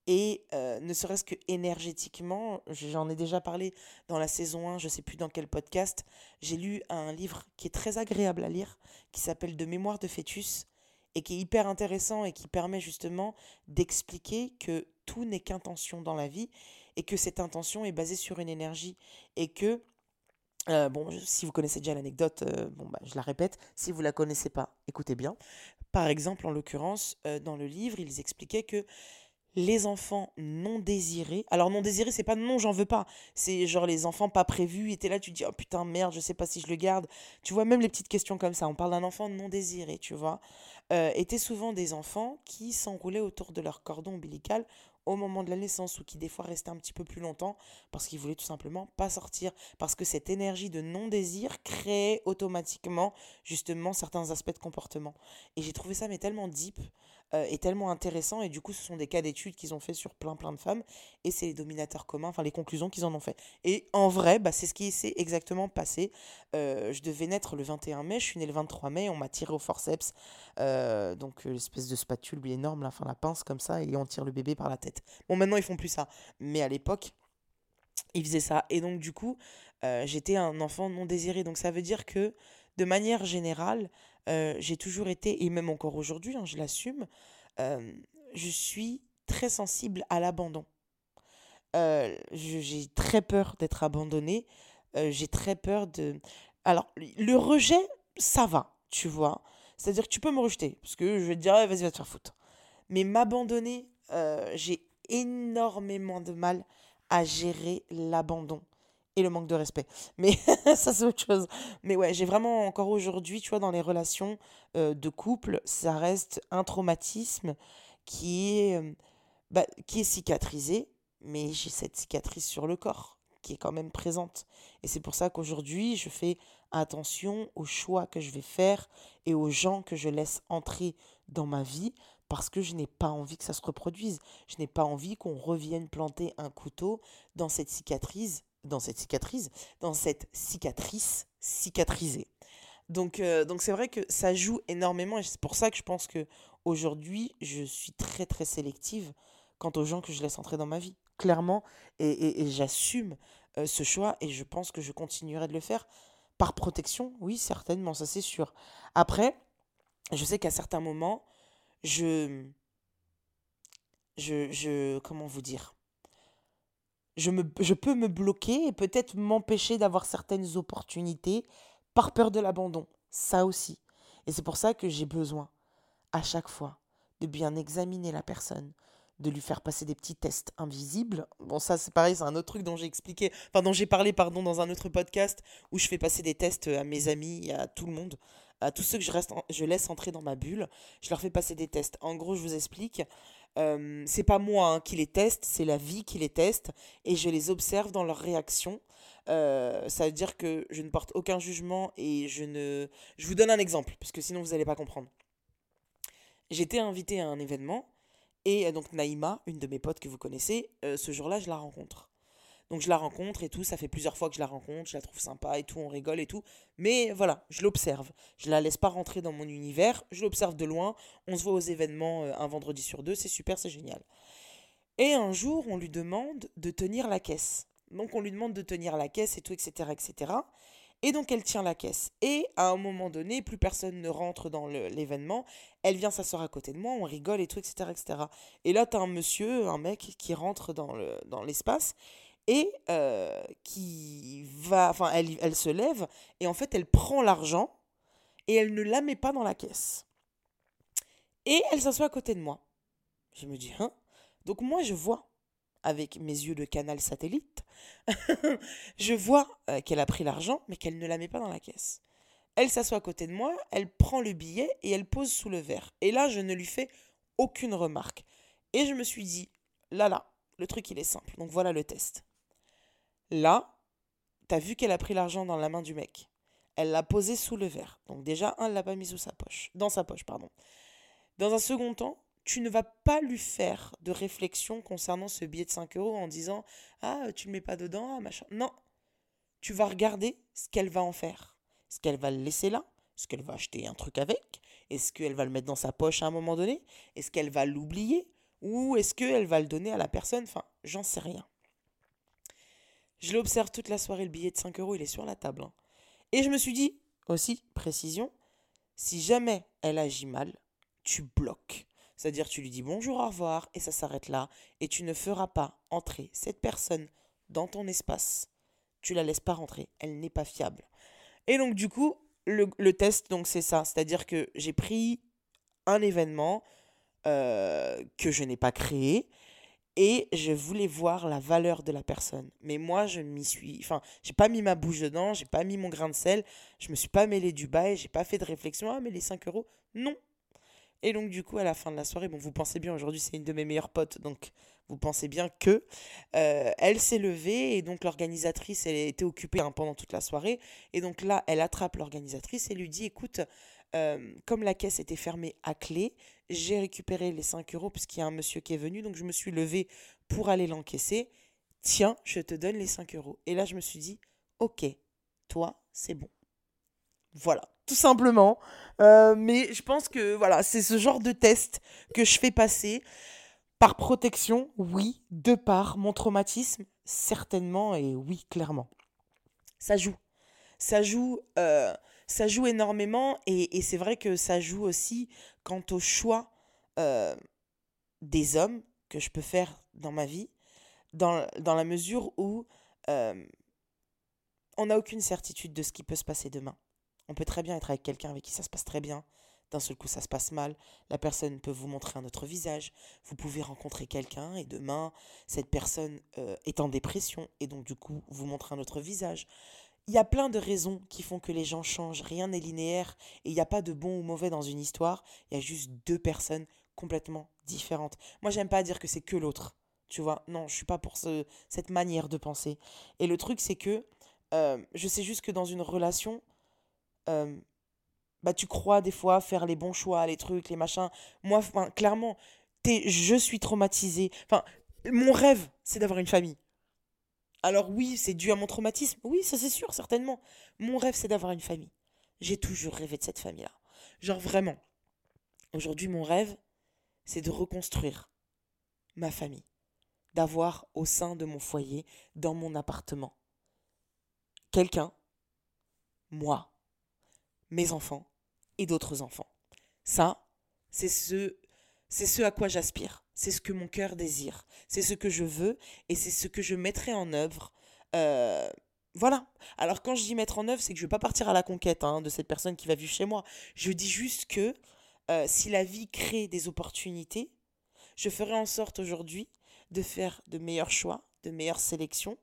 B: Et euh, ne serait-ce que énergétiquement, j'en ai déjà parlé dans la saison 1, je ne sais plus dans quel podcast, j'ai lu un livre qui est très agréable à lire, qui s'appelle De mémoire de fœtus, et qui est hyper intéressant et qui permet justement d'expliquer que tout n'est qu'intention dans la vie, et que cette intention est basée sur une énergie, et que, euh, bon, si vous connaissez déjà l'anecdote, euh, bon, bah, je la répète, si vous ne la connaissez pas, écoutez bien. Par exemple, en l'occurrence, dans le livre, ils expliquaient que les enfants non désirés. Alors non désirés, c'est pas non, j'en veux pas. C'est genre les enfants pas prévus. Et t'es là, tu te dis, oh putain, merde, je sais pas si je le garde. Tu vois, même les petites questions comme ça. On parle d'un enfant non désiré, tu vois. Euh, étaient souvent des enfants qui s'enroulaient autour de leur cordon ombilical au moment de la naissance ou qui des fois restaient un petit peu plus longtemps parce qu'ils voulaient tout simplement pas sortir. Parce que cette énergie de non-désir créait automatiquement justement certains aspects de comportement. Et j'ai trouvé ça mais tellement deep euh, est tellement intéressant et du coup ce sont des cas d'études qu'ils ont fait sur plein plein de femmes et c'est les dominateurs communs, enfin les conclusions qu'ils en ont fait. Et en vrai, bah, c'est ce qui s'est exactement passé. Euh, je devais naître le 21 mai, je suis née le 23 mai, on m'a tiré au forceps, euh, donc l'espèce de spatule énorme, la, fin la pince comme ça et on tire le bébé par la tête. Bon maintenant ils font plus ça, mais à l'époque ils faisaient ça et donc du coup j'étais un enfant non désiré donc ça veut dire que de manière générale euh, j'ai toujours été, et même encore aujourd'hui, hein, je l'assume, euh, je suis très sensible à l'abandon. Euh, j'ai très peur d'être abandonnée. j'ai très peur de... Alors, le rejet, ça va, tu vois. C'est-à-dire que tu peux me rejeter, parce que je vais te dire, vas-y, va te faire foutre. Mais m'abandonner, j'ai énormément de mal à gérer l'abandon et le manque de respect. Mais [laughs] ça, c'est autre chose. Mais ouais, j'ai vraiment encore aujourd'hui, tu vois, dans les relations euh, de couple, ça reste un traumatisme qui est, euh, bah, qui est cicatrisé, mais j'ai cette cicatrice sur le corps qui est quand même présente. Et c'est pour ça qu'aujourd'hui, je fais attention aux choix que je vais faire et aux gens que je laisse entrer dans ma vie parce que je n'ai pas envie que ça se reproduise. Je n'ai pas envie qu'on revienne planter un couteau dans cette cicatrice, dans cette cicatrice, dans cette cicatrice cicatrisée. Donc euh, donc c'est vrai que ça joue énormément et c'est pour ça que je pense que aujourd'hui, je suis très très sélective quant aux gens que je laisse entrer dans ma vie. Clairement et, j'assume euh, ce choix et je pense que je continuerai de le faire par protection. Oui, certainement, ça c'est sûr. Après, je sais qu'à certains moments, je, je, je, comment vous dire, je, me, je peux me bloquer et peut-être m'empêcher d'avoir certaines opportunités par peur de l'abandon. Ça aussi. Et c'est pour ça que j'ai besoin, à chaque fois, de bien examiner la personne, de lui faire passer des petits tests invisibles. Bon, ça, c'est pareil, c'est un autre truc dont j'ai expliqué, enfin, dont j'ai parlé, pardon, dans un autre podcast où je fais passer des tests à mes amis, à tout le monde à tous ceux que je, reste je laisse entrer dans ma bulle, je leur fais passer des tests. En gros, je vous explique, euh, c'est pas moi hein, qui les teste, c'est la vie qui les teste, et je les observe dans leurs réactions. Euh, ça veut dire que je ne porte aucun jugement et je ne... Je vous donne un exemple, parce que sinon vous n'allez pas comprendre. J'étais invité à un événement, et euh, donc Naïma, une de mes potes que vous connaissez, ce jour-là, je la rencontre. Donc je la rencontre et tout, ça fait plusieurs fois que je la rencontre, je la trouve sympa et tout, on rigole et tout. Mais voilà, je l'observe. Je la laisse pas rentrer dans mon univers, je l'observe de loin. On se voit aux événements euh, un vendredi sur deux, c'est super, c'est génial. Et un jour, on lui demande de tenir la caisse. Donc on lui demande de tenir la caisse et tout, etc. etc. Et donc elle tient la caisse. Et à un moment donné, plus personne ne rentre dans l'événement. Elle vient s'asseoir à côté de moi, on rigole et tout, etc. etc. Et là, tu as un monsieur, un mec qui rentre dans l'espace et qui va, enfin, elle, elle se lève et en fait, elle prend l'argent et elle ne la met pas dans la caisse. Et elle s'assoit à côté de moi. Je me dis, hein? Donc moi, je vois, avec mes yeux de canal satellite, [laughs] je vois qu'elle a pris l'argent, mais qu'elle ne la met pas dans la caisse. Elle s'assoit à côté de moi, elle prend le billet et elle pose sous le verre. Et là, je ne lui fais aucune remarque. Et je me suis dit, là là, le truc il est simple. Donc voilà le test. Là, t'as vu qu'elle a pris l'argent dans la main du mec. Elle l'a posé sous le verre. Donc déjà, un, elle l'a pas mis sous sa poche. Dans sa poche, pardon. Dans un second temps, tu ne vas pas lui faire de réflexion concernant ce billet de 5 euros en disant Ah, tu ne le mets pas dedans, ah, machin. Non. Tu vas regarder ce qu'elle va en faire. Est-ce qu'elle va le laisser là? Est-ce qu'elle va acheter un truc avec? Est-ce qu'elle va le mettre dans sa poche à un moment donné? Est-ce qu'elle va l'oublier? Ou est-ce qu'elle va le donner à la personne? Enfin, j'en sais rien. Je l'observe toute la soirée, le billet de 5 euros, il est sur la table. Hein. Et je me suis dit, aussi, précision, si jamais elle agit mal, tu bloques. C'est-à-dire, tu lui dis bonjour, au revoir, et ça s'arrête là. Et tu ne feras pas entrer cette personne dans ton espace. Tu la laisses pas rentrer. Elle n'est pas fiable. Et donc, du coup, le, test, donc c'est ça. C'est-à-dire que j'ai pris un événement euh, que je n'ai pas créé et je voulais voir la valeur de la personne. Mais moi, je m'y suis. Enfin, j'ai pas mis ma bouche dedans, j'ai pas mis mon grain de sel, je me suis pas mêlé du bail, j'ai pas fait de réflexion. Ah, mais les 5 euros, non. Et donc, du coup, à la fin de la soirée, bon, vous pensez bien, aujourd'hui, c'est une de mes meilleures potes, donc vous pensez bien que euh, elle s'est levée et donc l'organisatrice, elle était occupée hein, pendant toute la soirée. Et donc là, elle attrape l'organisatrice et lui dit Écoute, euh, comme la caisse était fermée à clé, j'ai récupéré les 5 euros puisqu'il y a un monsieur qui est venu, donc je me suis levée pour aller l'encaisser. Tiens, je te donne les 5 euros. Et là, je me suis dit, ok, toi, c'est bon. Voilà, tout simplement. Euh, mais je pense que voilà, c'est ce genre de test que je fais passer par protection, oui, de par mon traumatisme, certainement, et oui, clairement. Ça joue. Ça joue. Euh, ça joue énormément et, c'est vrai que ça joue aussi quant au choix euh, des hommes que je peux faire dans ma vie, dans, la mesure où euh, on n'a aucune certitude de ce qui peut se passer demain. On peut très bien être avec quelqu'un avec qui ça se passe très bien, d'un seul coup ça se passe mal, la personne peut vous montrer un autre visage, vous pouvez rencontrer quelqu'un et demain cette personne euh, est en dépression et donc du coup vous montre un autre visage. Il y a plein de raisons qui font que les gens changent. Rien n'est linéaire et il n'y a pas de bon ou mauvais dans une histoire. Il y a juste deux personnes complètement différentes. Moi, j'aime pas dire que c'est que l'autre. Tu vois, non, je suis pas pour ce, cette manière de penser. Et le truc, c'est que euh, je sais juste que dans une relation, euh, bah, tu crois des fois faire les bons choix, les trucs, les machins. Moi, clairement, es, je suis traumatisée. Enfin, mon rêve, c'est d'avoir une famille. Alors oui, c'est dû à mon traumatisme. Oui, ça c'est sûr, certainement. Mon rêve, c'est d'avoir une famille. J'ai toujours rêvé de cette famille-là. Genre vraiment. Aujourd'hui, mon rêve, c'est de reconstruire ma famille. D'avoir au sein de mon foyer, dans mon appartement, quelqu'un, moi, mes enfants et d'autres enfants. Ça, c'est ce, c'est ce à quoi j'aspire. C'est ce que mon cœur désire. C'est ce que je veux et c'est ce que je mettrai en œuvre. Euh, voilà. Alors quand je dis mettre en œuvre, c'est que je ne veux pas partir à la conquête hein, de cette personne qui va vivre chez moi. Je dis juste que euh, si la vie crée des opportunités, je ferai en sorte aujourd'hui de faire de meilleurs choix, de meilleures sélections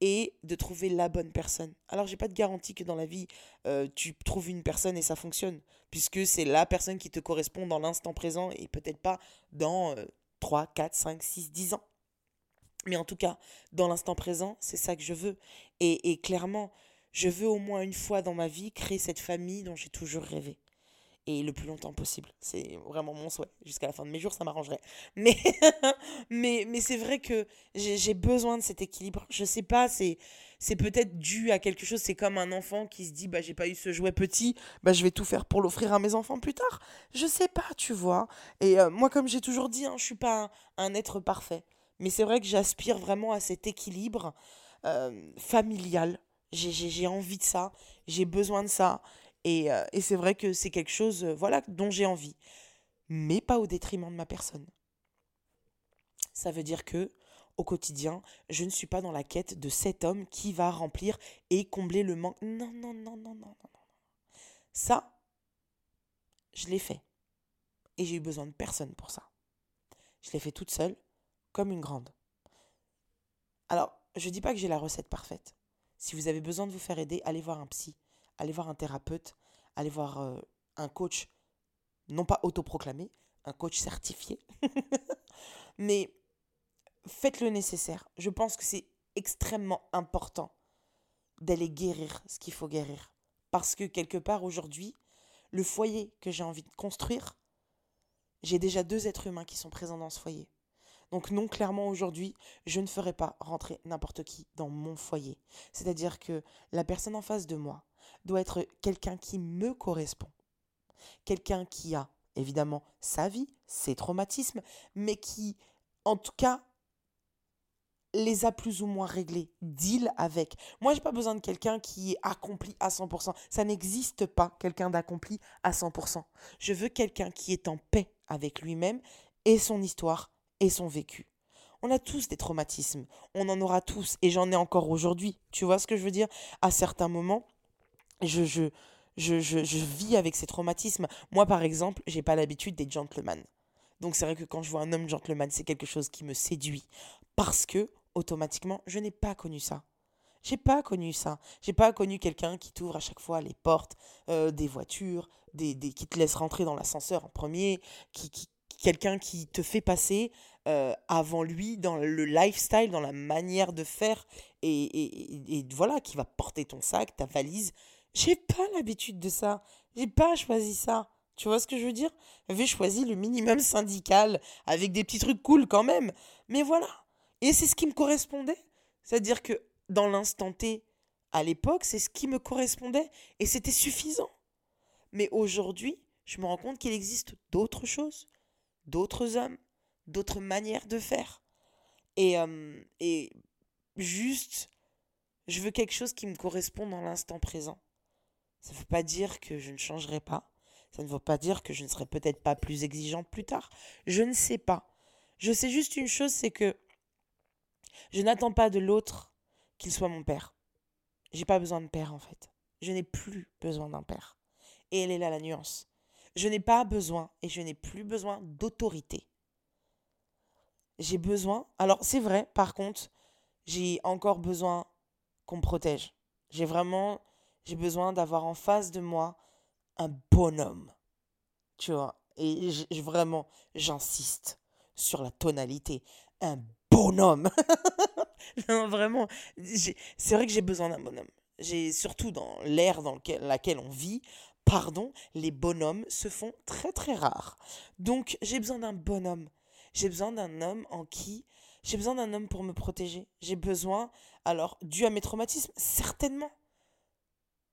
B: et de trouver la bonne personne. Alors j'ai pas de garantie que dans la vie euh, tu trouves une personne et ça fonctionne, puisque c'est la personne qui te correspond dans l'instant présent et peut-être pas dans 3, 4, 5, 6, 10 ans. Mais en tout cas, dans l'instant présent, c'est ça que je veux. Et, et clairement, je veux au moins une fois dans ma vie créer cette famille dont j'ai toujours rêvé et le plus longtemps possible. C'est vraiment mon souhait. Jusqu'à la fin de mes jours, ça m'arrangerait. Mais, [laughs] mais, mais c'est vrai que j'ai besoin de cet équilibre. Je sais pas, c'est c'est peut-être dû à quelque chose. C'est comme un enfant qui se dit bah j'ai pas eu ce jouet petit, bah je vais tout faire pour l'offrir à mes enfants plus tard. Je sais pas, tu vois. Et euh, moi, comme j'ai toujours dit, hein, je suis pas un, être parfait. Mais c'est vrai que j'aspire vraiment à cet équilibre euh, familial. J'ai envie de ça, j'ai besoin de ça. Euh, et, c'est vrai que c'est quelque chose voilà, dont j'ai envie. Mais pas au détriment de ma personne. Ça veut dire que, au quotidien, je ne suis pas dans la quête de cet homme qui va remplir et combler le manque. Non, non, non, non, non, non, non. Ça, je l'ai fait. Et j'ai eu besoin de personne pour ça. Je l'ai fait toute seule, comme une grande. Alors, je ne dis pas que j'ai la recette parfaite. Si vous avez besoin de vous faire aider, allez voir un psy allez voir un thérapeute, allez voir euh, un coach, non pas autoproclamé, un coach certifié. [laughs] Mais faites le nécessaire. Je pense que c'est extrêmement important d'aller guérir ce qu'il faut guérir. Parce que quelque part aujourd'hui, le foyer que j'ai envie de construire, j'ai déjà deux êtres humains qui sont présents dans ce foyer. Donc non, clairement aujourd'hui, je ne ferai pas rentrer n'importe qui dans mon foyer. C'est-à-dire que la personne en face de moi, doit être quelqu'un qui me correspond. Quelqu'un qui a évidemment sa vie, ses traumatismes, mais qui, en tout cas, les a plus ou moins réglés, deal avec. Moi, j'ai pas besoin de quelqu'un qui est accompli à 100%. Ça n'existe pas, quelqu'un d'accompli à 100%. Je veux quelqu'un qui est en paix avec lui-même et son histoire et son vécu. On a tous des traumatismes, on en aura tous, et j'en ai encore aujourd'hui. Tu vois ce que je veux dire? À certains moments, je, je, je, je, vis avec ces traumatismes. Moi, par exemple, j'ai pas l'habitude des gentlemen. Donc c'est vrai que quand je vois un homme gentleman, c'est quelque chose qui me séduit. Parce que, automatiquement, je n'ai pas connu ça. J'ai pas connu ça. J'ai pas connu quelqu'un qui t'ouvre à chaque fois les portes euh, des voitures, des, des, qui te laisse rentrer dans l'ascenseur en premier, qui, qui quelqu'un qui te fait passer euh, avant lui dans le lifestyle, dans la manière de faire, et, et, et, voilà, qui va porter ton sac, ta valise, j'ai pas l'habitude de ça. J'ai pas choisi ça. Tu vois ce que je veux dire? J'avais choisi le minimum syndical, avec des petits trucs cool quand même. Mais voilà. Et c'est ce qui me correspondait. C'est-à-dire que dans l'instant T, à l'époque, c'est ce qui me correspondait. Et c'était suffisant. Mais aujourd'hui, je me rends compte qu'il existe d'autres choses, d'autres hommes, d'autres manières de faire. Et, euh, et juste, je veux quelque chose qui me correspond dans l'instant présent. Ça ne veut pas dire que je ne changerai pas. Ça ne veut pas dire que je ne serai peut-être pas plus exigeante plus tard. Je ne sais pas. Je sais juste une chose, c'est que je n'attends pas de l'autre qu'il soit mon père. J'ai pas besoin de père en fait. Je n'ai plus besoin d'un père. Et elle est là la nuance. Je n'ai pas besoin et je n'ai plus besoin d'autorité. J'ai besoin. Alors c'est vrai, par contre, j'ai encore besoin qu'on me protège. J'ai vraiment j'ai besoin d'avoir en face de moi un bonhomme. Tu vois, et vraiment, j'insiste sur la tonalité. Un bonhomme. [laughs] non, vraiment, c'est vrai que j'ai besoin d'un bonhomme. J'ai surtout dans l'ère dans laquelle on vit, pardon, les bonhommes se font très très rares. Donc j'ai besoin d'un bonhomme. J'ai besoin d'un homme en qui j'ai besoin d'un homme pour me protéger. J'ai besoin, alors, dû à mes traumatismes, certainement.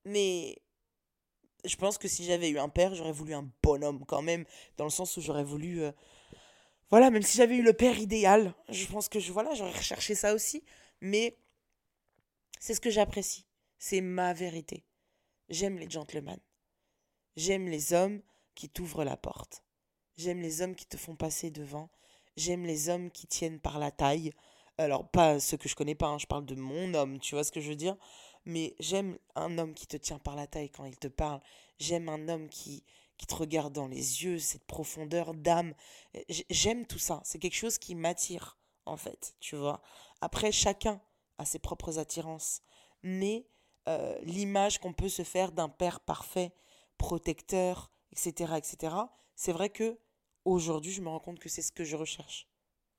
B: Mais je pense que si j'avais eu un père, j'aurais voulu un bonhomme quand même, dans le sens où j'aurais voulu... Euh, voilà, même si j'avais eu le père idéal, je pense que je, voilà, j'aurais recherché ça aussi. Mais c'est ce que j'apprécie. C'est ma vérité. J'aime les gentlemen. J'aime les hommes qui t'ouvrent la porte. J'aime les hommes qui te font passer devant. J'aime les hommes qui tiennent par la taille. Alors, pas ceux que je connais pas, hein, je parle de mon homme, tu vois ce que je veux dire Mais j'aime un homme qui te tient par la taille quand il te parle. J'aime un homme qui, qui te regarde dans les yeux, cette profondeur d'âme. J'aime tout ça. C'est quelque chose qui m'attire, en fait, tu vois. Après, chacun a ses propres attirances. Mais euh, l'image qu'on peut se faire d'un père parfait, protecteur, etc., etc., c'est vrai que aujourd'hui, je me rends compte que c'est ce que je recherche.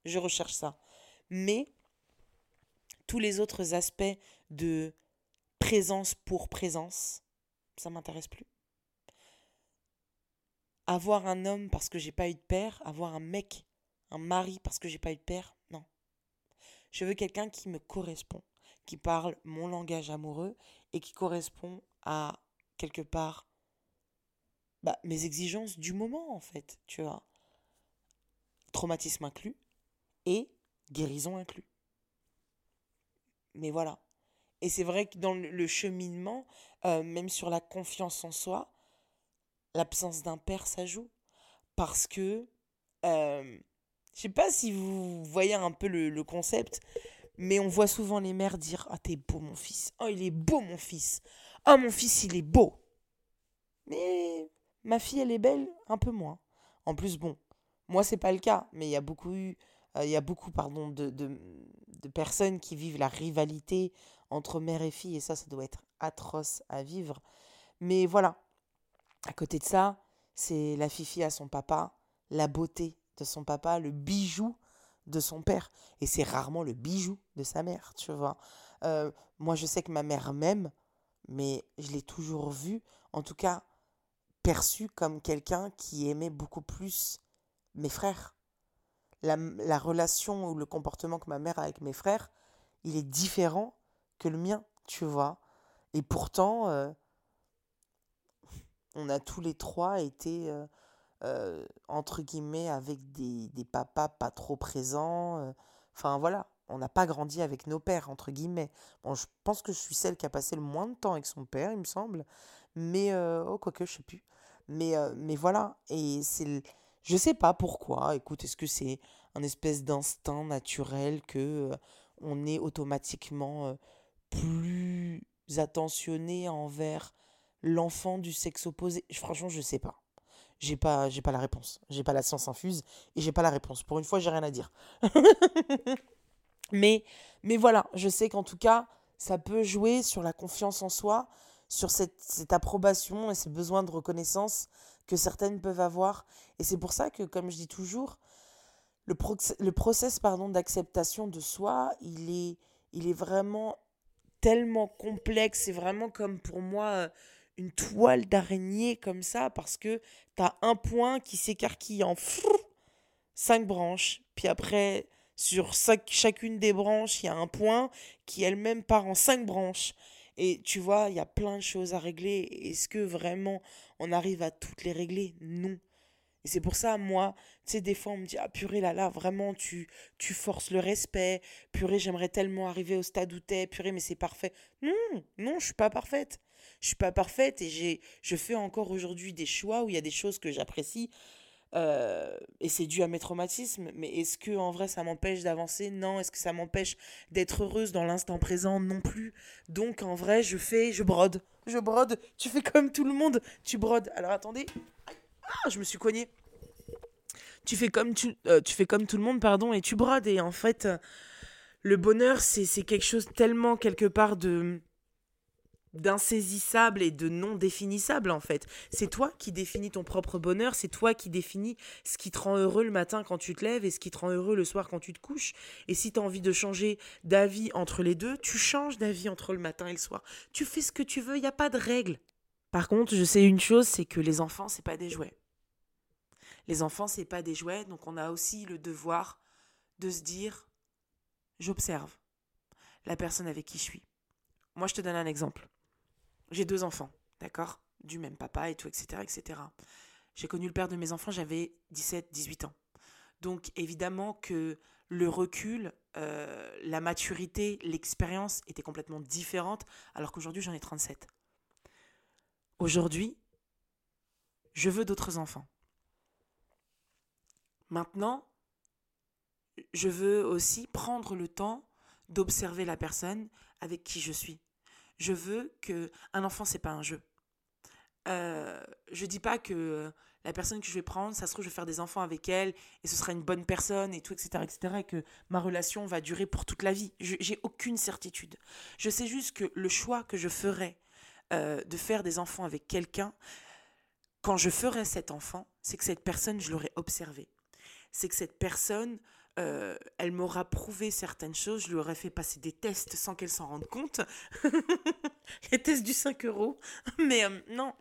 B: Je recherche ça. Mais tous les autres aspects de présence pour présence, ça m'intéresse plus. Avoir un homme parce que j'ai pas eu de père, avoir un mec, un mari parce que j'ai pas eu de père, non. Je veux quelqu'un qui me correspond, qui parle mon langage amoureux et qui correspond à quelque part bah, mes exigences du moment en fait, tu vois traumatisme inclus, et guérison inclus. Mais voilà. Et c'est vrai que dans le cheminement, euh, même sur la confiance en soi, l'absence d'un père, ça joue? Parce que, euh, je sais pas si vous voyez un peu le, concept, mais on voit souvent les mères dire Ah, t'es beau, mon fils. Oh, il est beau, mon fils. Oh, mon fils, il est beau. Mais ma fille, elle est belle, un peu moins. En plus, bon, moi, c'est pas le cas, mais il y a beaucoup, euh, il y a beaucoup pardon, de, de, personnes qui vivent la rivalité entre mère et fille, et ça, ça doit être atroce à vivre. Mais voilà, à côté de ça, c'est la fifi à son papa, la beauté de son papa, le bijou de son père, et c'est rarement le bijou de sa mère, tu vois. Euh, moi, je sais que ma mère m'aime, mais je l'ai toujours vue, en tout cas, perçue comme quelqu'un qui aimait beaucoup plus mes frères. La, relation ou le comportement que ma mère a avec mes frères, il est différent que le mien, tu vois. Et pourtant, euh, on a tous les trois été, euh, euh, entre guillemets, avec des, des, papas pas trop présents. Enfin voilà, on n'a pas grandi avec nos pères, entre guillemets. Bon, je pense que je suis celle qui a passé le moins de temps avec son père, il me semble. Mais, oh, quoique, je sais plus. Mais, mais voilà, et c'est je sais pas pourquoi. Écoute, est-ce que c'est un espèce d'instinct naturel que euh, on est automatiquement euh, plus attentionné envers l'enfant du sexe opposé Franchement, je sais pas. J'ai pas, j'ai pas la réponse. J'ai pas la science infuse et j'ai pas la réponse. Pour une fois, j'ai rien à dire. [laughs] mais, mais voilà, je sais qu'en tout cas, ça peut jouer sur la confiance en soi, sur cette, approbation et ces besoins de reconnaissance que certaines peuvent avoir. Et c'est pour ça que, comme je dis toujours, le, le process pardon, d'acceptation de soi, il est, il est vraiment tellement complexe. C'est vraiment comme pour moi euh, une toile d'araignée comme ça, parce que tu as un point qui s'écarquille en cinq branches. Puis après, sur chacune des branches, il y a un point qui elle-même part en cinq branches. Et tu vois, il y a plein de choses à régler. Est-ce que vraiment on arrive à toutes les régler? Non. Et c'est pour ça, moi, tu sais, des fois, on me dit, ah purée, là, là, vraiment, tu, tu forces le respect. Purée, j'aimerais tellement arriver au stade où t'es. Purée, mais c'est parfait. Non, non, je suis pas parfaite. Je suis pas parfaite et j'ai, je fais encore aujourd'hui des choix où il y a des choses que j'apprécie euh, et c'est dû à mes traumatismes, mais est-ce que en vrai ça m'empêche d'avancer? Non. Est-ce que ça m'empêche d'être heureuse dans l'instant présent? Non plus. Donc en vrai, je fais, je brode, je brode. Tu fais comme tout le monde, tu brodes. Alors attendez, ah, je me suis cognée. Tu fais comme tu, euh, tu fais comme tout le monde, pardon, et tu brodes. Et en fait, le bonheur, c'est quelque chose tellement quelque part de d'insaisissable et de non définissable en fait. C'est toi qui définis ton propre bonheur, c'est toi qui définis ce qui te rend heureux le matin quand tu te lèves et ce qui te rend heureux le soir quand tu te couches. Et si tu as envie de changer d'avis entre les deux, tu changes d'avis entre le matin et le soir. Tu fais ce que tu veux, il n'y a pas de règle. Par contre, je sais une chose, c'est que les enfants, c'est pas des jouets. Les enfants, c'est pas des jouets, donc on a aussi le devoir de se dire j'observe la personne avec qui je suis. Moi, je te donne un exemple. J'ai deux enfants, d'accord Du même papa et tout, etc. etc. J'ai connu le père de mes enfants, j'avais 17, 18 ans. Donc évidemment que le recul, euh, la maturité, l'expérience étaient complètement différentes, alors qu'aujourd'hui j'en ai 37. Aujourd'hui, je veux d'autres enfants. Maintenant, je veux aussi prendre le temps d'observer la personne avec qui je suis je veux que un enfant c'est pas un jeu. Euh, je dis pas que la personne que je vais prendre, ça se trouve je vais faire des enfants avec elle et ce sera une bonne personne et tout etc etc et que ma relation va durer pour toute la vie. J'ai aucune certitude. Je sais juste que le choix que je ferai euh, de faire des enfants avec quelqu'un, quand je ferai cet enfant, c'est que cette personne je l'aurai observé. C'est que cette personne euh, elle m'aura prouvé certaines choses, je lui aurais fait passer des tests sans qu'elle s'en rende compte. [laughs] Les tests du 5 euros. Mais euh, non,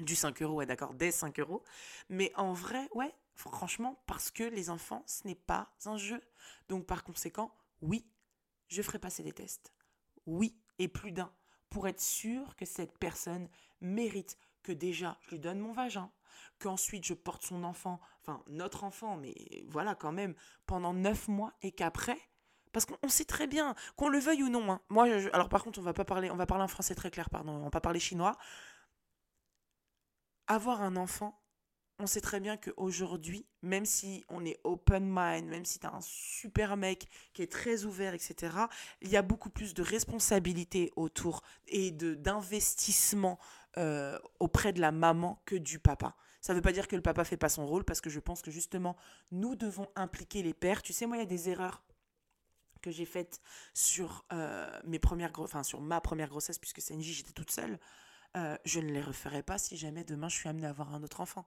B: du 5 euros, ouais, d'accord, des 5 euros. Mais en vrai, ouais, franchement, parce que les enfants, ce n'est pas un jeu. Donc par conséquent, oui, je ferai passer des tests. Oui, et plus d'un, pour être sûr que cette personne mérite que déjà je lui donne mon vagin, qu'ensuite je porte son enfant, enfin notre enfant, mais voilà quand même, pendant neuf mois et qu'après, parce qu'on sait très bien, qu'on le veuille ou non. Hein. Moi, alors par contre, on va pas parler, on va parler en français très clair, pardon, on va pas parler chinois. Avoir un enfant, on sait très bien qu'aujourd'hui, même si on est open mind, même si tu as un super mec qui est très ouvert, etc., il y a beaucoup plus de responsabilités autour et d'investissement euh, auprès de la maman que du papa. Ça ne veut pas dire que le papa fait pas son rôle, parce que je pense que justement, nous devons impliquer les pères. Tu sais, moi, il y a des erreurs que j'ai faites sur, euh, mes premières enfin, sur ma première grossesse, puisque c'est une j'étais toute seule. Euh, je ne les referai pas si jamais demain je suis amenée à avoir un autre enfant.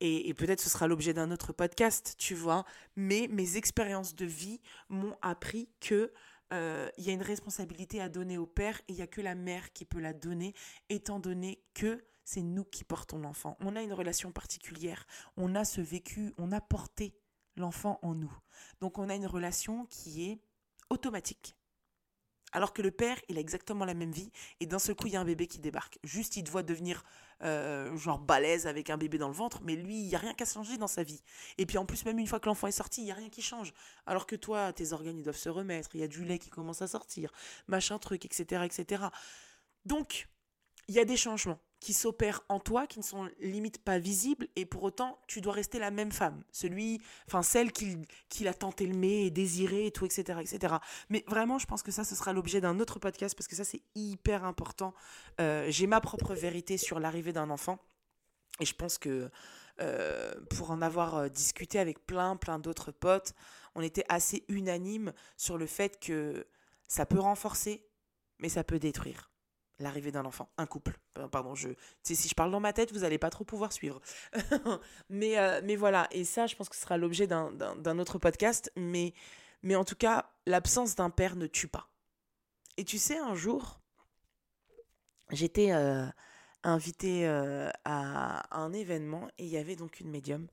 B: Et, peut-être ce sera l'objet d'un autre podcast, tu vois. Mais mes expériences de vie m'ont appris que euh, il y a une responsabilité à donner au père et il n'y a que la mère qui peut la donner, étant donné que c'est nous qui portons l'enfant. On a une relation particulière, on a ce vécu, on a porté l'enfant en nous. Donc on a une relation qui est automatique. Alors que le père, il a exactement la même vie, et d'un seul coup, il y a un bébé qui débarque. Juste, il doit devenir euh, genre balèze avec un bébé dans le ventre, mais lui, il n'y a rien qu'à changer dans sa vie. Et puis en plus, même une fois que l'enfant est sorti, il n'y a rien qui change. Alors que toi, tes organes, ils doivent se remettre, il y a du lait qui commence à sortir, machin truc, etc., etc. Donc, il y a des changements qui s'opèrent en toi, qui ne sont limite pas visibles, et pour autant, tu dois rester la même femme, celui, enfin celle qu'il qui a tant aimé et désiré et tout, etc., etc. Mais vraiment, je pense que ça, ce sera l'objet d'un autre podcast parce que ça, c'est hyper important. Euh, j'ai ma propre vérité sur l'arrivée d'un enfant, et je pense que euh, pour en avoir euh, discuté avec plein, plein d'autres potes, on était assez unanime sur le fait que ça peut renforcer, mais ça peut détruire l'arrivée d'un enfant, un couple. Pardon, je, si je parle dans ma tête, vous n'allez pas trop pouvoir suivre. [laughs] mais, euh, mais voilà, et ça, je pense que ce sera l'objet d'un autre podcast. Mais, mais en tout cas, l'absence d'un père ne tue pas. Et tu sais, un jour, j'étais euh, invitée euh, à, un événement et il y avait donc une médium.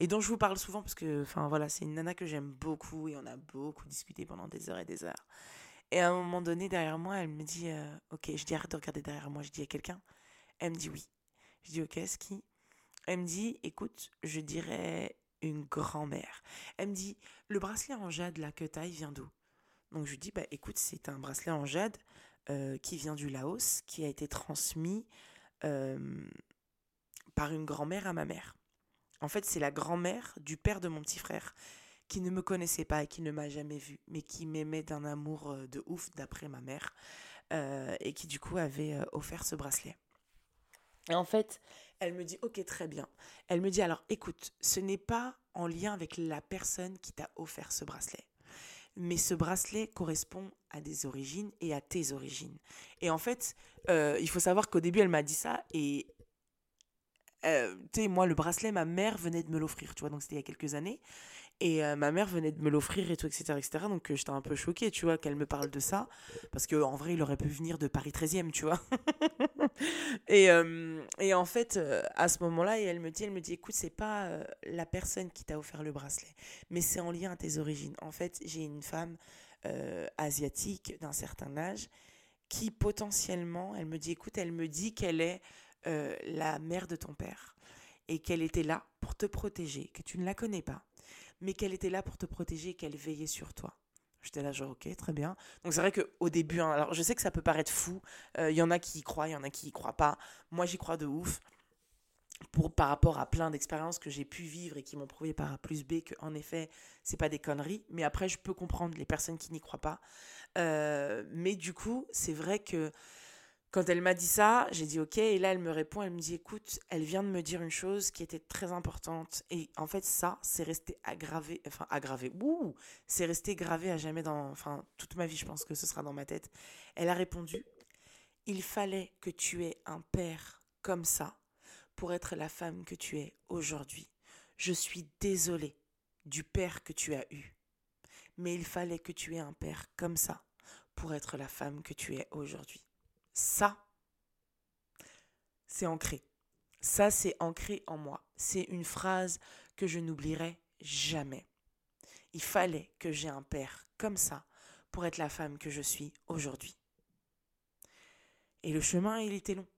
B: Et dont je vous parle souvent parce que, enfin voilà, c'est une nana que j'aime beaucoup et on a beaucoup discuté pendant des heures et des heures. Et à un moment donné, derrière moi, elle me dit euh, Ok, je dis arrête de regarder derrière moi. Je dis à quelqu'un Elle me dit oui. Je dis Ok, est-ce qui? Elle me dit Écoute, je dirais une grand-mère. Elle me dit Le bracelet en jade là que t'as, il vient d'où? Donc je lui dis Bah écoute, c'est un bracelet en jade euh, qui vient du Laos, qui a été transmis euh, par une grand-mère à ma mère. En fait, c'est la grand-mère du père de mon petit frère qui ne me connaissait pas et qui ne m'a jamais vu, mais qui m'aimait d'un amour euh, de ouf d'après ma mère, euh, et qui du coup avait euh, offert ce bracelet. Et en fait, elle me dit, ok, très bien. Elle me dit, alors écoute, ce n'est pas en lien avec la personne qui t'a offert ce bracelet. mais ce bracelet correspond à des origines et à tes origines. Et en fait, il faut savoir qu'au début, elle m'a dit ça et tu sais, moi, le bracelet, ma mère venait de me l'offrir, tu vois, donc c'était il y a quelques années. Et euh, ma mère venait de me l'offrir et tout, etc., etc. Donc j'étais un peu choquée, tu vois, qu'elle me parle de ça. Parce qu'en vrai, il aurait pu venir de Paris 13e, tu vois. [laughs] et, et en fait, à ce moment-là, elle me dit, elle me dit, écoute, c'est pas la personne qui t'a offert le bracelet, mais c'est en lien à tes origines. En fait, j'ai une femme euh, asiatique d'un certain âge qui potentiellement, elle me dit, écoute, elle me dit qu'elle est euh, la mère de ton père et qu'elle était là pour te protéger, que tu ne la connais pas, mais qu'elle était là pour te protéger, qu'elle veillait sur toi. J'étais là, genre, ok, très bien. Donc c'est vrai qu'au début, hein, alors je sais que ça peut paraître fou, il euh, y en a qui y croient, il y en a qui y croient pas. Moi, j'y crois de ouf pour, par rapport à plein d'expériences que j'ai pu vivre et qui m'ont prouvé par A plus B que en effet c'est pas des conneries mais après je peux comprendre les personnes qui n'y croient pas euh, mais du coup c'est vrai que quand elle m'a dit ça j'ai dit ok et là elle me répond elle me dit écoute elle vient de me dire une chose qui était très importante et en fait ça c'est resté aggravé enfin aggravé ouh c'est resté gravé à jamais dans enfin toute ma vie je pense que ce sera dans ma tête elle a répondu il fallait que tu aies un père comme ça pour être la femme que tu es aujourd'hui. Je suis désolée du père que tu as eu. Mais il fallait que tu aies un père comme ça pour être la femme que tu es aujourd'hui. Ça, c'est ancré. Ça, c'est ancré en moi. C'est une phrase que je n'oublierai jamais. Il fallait que j'aie un père comme ça pour être la femme que je suis aujourd'hui. Et le chemin, il était long.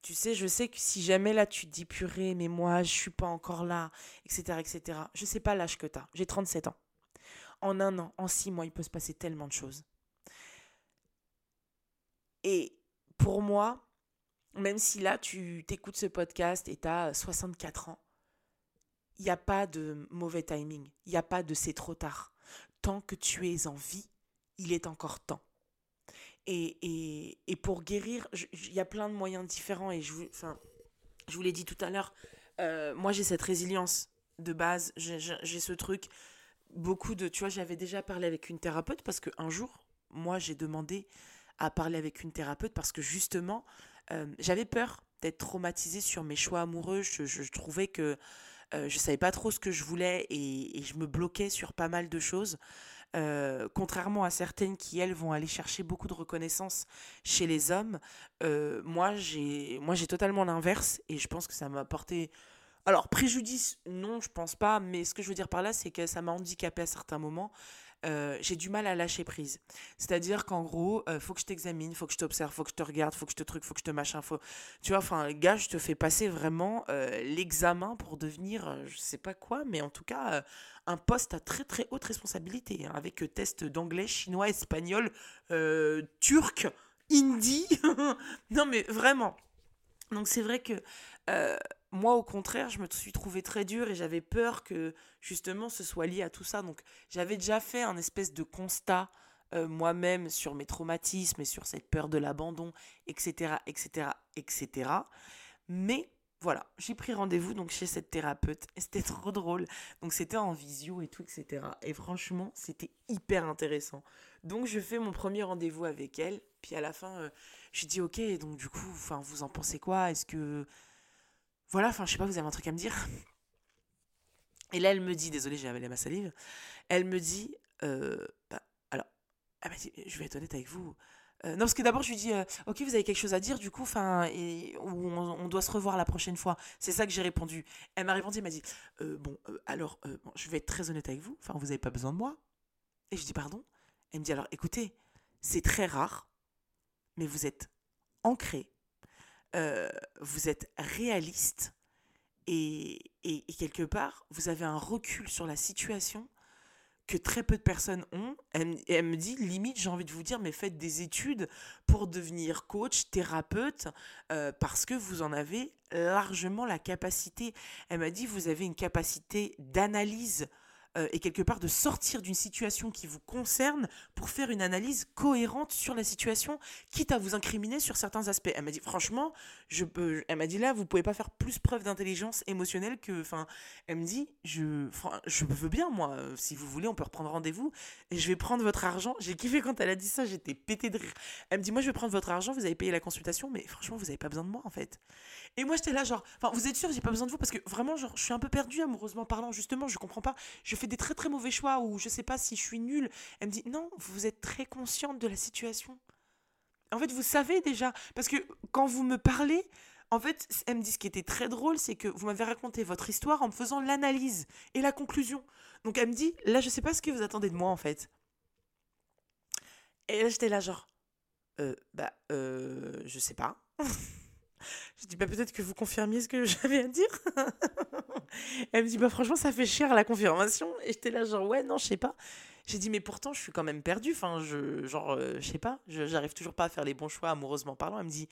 B: Tu sais, je sais que si jamais là tu te dis purée, mais moi je suis pas encore là, etc., etc. Je sais pas l'âge que tu as. J'ai 37 ans. En un an, en six mois, il peut se passer tellement de choses. Et pour moi, même si là tu t'écoutes ce podcast et tu as 64 ans, il n'y a pas de mauvais timing. Il n'y a pas de c'est trop tard. Tant que tu es en vie, il est encore temps. Et, et, et pour guérir, il y a plein de moyens différents. Et je vous, je vous l'ai dit tout à l'heure, euh, moi j'ai cette résilience de base, j'ai ce truc. Beaucoup de, tu vois, j'avais déjà parlé avec une thérapeute parce qu'un jour, moi j'ai demandé à parler avec une thérapeute parce que justement, euh, j'avais peur d'être traumatisée sur mes choix amoureux. Je, je, trouvais que euh, je savais pas trop ce que je voulais et, je me bloquais sur pas mal de choses. Euh, contrairement à certaines qui, elles, vont aller chercher beaucoup de reconnaissance chez les hommes, euh, moi, j'ai, moi, j'ai totalement l'inverse et je pense que ça m'a apporté. Alors, préjudice, non, je pense pas, mais ce que je veux dire par là, c'est que ça m'a handicapé à certains moments. Euh, j'ai du mal à lâcher prise. C'est-à-dire qu'en gros, euh, faut que je t'examine, faut que je t'observe, faut que je te regarde, faut que je te truc, faut que je te machin, faut... Tu vois, enfin, gars, je te fais passer vraiment euh, l'examen pour devenir, je sais pas quoi, mais en tout cas, un poste à très très haute responsabilité, hein, avec test d'anglais, chinois, espagnol, turc, hindi. [laughs] non, mais vraiment. Donc c'est vrai que moi, au contraire, je me suis trouvée très dure et j'avais peur que justement ce soit lié à tout ça. Donc j'avais déjà fait un espèce de constat euh, moi-même sur mes traumatismes et sur cette peur de l'abandon, etc., etc., etc. Mais voilà, j'ai pris rendez-vous donc chez cette thérapeute et c'était [laughs] trop drôle. Donc c'était en visio et tout, etc. Et franchement, c'était hyper intéressant. Donc je fais mon premier rendez-vous avec elle. Puis à la fin, euh, je dis ok, donc du coup, vous en pensez quoi? Est-ce que voilà, enfin, je sais pas, vous avez un truc à me dire Et là, elle me dit, désolée, j'ai avalé ma salive, elle me dit, euh, bah, alors, elle dit, je vais être honnête avec vous. Euh, non, parce que d'abord, je lui dis, euh, ok, vous avez quelque chose à dire, du coup, enfin, on, on, doit se revoir la prochaine fois. C'est ça que j'ai répondu. Elle m'a répondu, elle m'a dit, bon, alors, je vais être très honnête avec vous, enfin, vous n'avez pas besoin de moi. Et je dis, pardon Elle me dit, alors, écoutez, c'est très rare, mais vous êtes ancré euh, vous êtes réaliste et, et, quelque part, vous avez un recul sur la situation que très peu de personnes ont. Elle, me dit, limite, j'ai envie de vous dire, mais faites des études pour devenir coach, thérapeute, euh, parce que vous en avez largement la capacité. Elle m'a dit, vous avez une capacité d'analyse euh, et quelque part de sortir d'une situation qui vous concerne pour faire une analyse cohérente sur la situation, quitte à vous incriminer sur certains aspects. Elle m'a dit, franchement, je elle m'a dit là, vous pouvez pas faire plus preuve d'intelligence émotionnelle que, enfin, elle me dit, je, je veux bien, moi, euh, si vous voulez, on peut reprendre rendez-vous et je vais prendre votre argent. J'ai kiffé quand elle a dit ça, j'étais pété de rire. Elle me dit, moi, je vais prendre votre argent, vous avez payé la consultation, mais franchement, vous avez pas besoin de moi, en fait. Et moi, j'étais là, genre, enfin, vous êtes sûr, j'ai pas besoin de vous? Parce que vraiment, je suis un peu perdue amoureusement parlant, justement, je comprends pas. Fais des très très mauvais choix ou je sais pas si je suis nulle. Elle me dit, non, vous êtes très consciente de la situation. En fait, vous savez déjà, parce que quand vous me parlez, en fait, elle me dit ce qui était très drôle, c'est que vous m'avez raconté votre histoire en me faisant l'analyse et la conclusion. Donc elle me dit, là, je sais pas ce que vous attendez de moi, en fait. Et là, j'étais là, genre, euh, bah, euh, je sais pas. [laughs] Je dis, bah, peut-être que vous confirmiez ce que j'avais à dire. [laughs] Elle me dit, bah, franchement, ça fait cher la confirmation. Et j'étais là, genre, ouais, non, je sais pas. J'ai dit, mais pourtant, je suis quand même perdue. Enfin, je, genre, euh, je sais pas, j'arrive toujours pas à faire les bons choix amoureusement parlant. Elle me dit,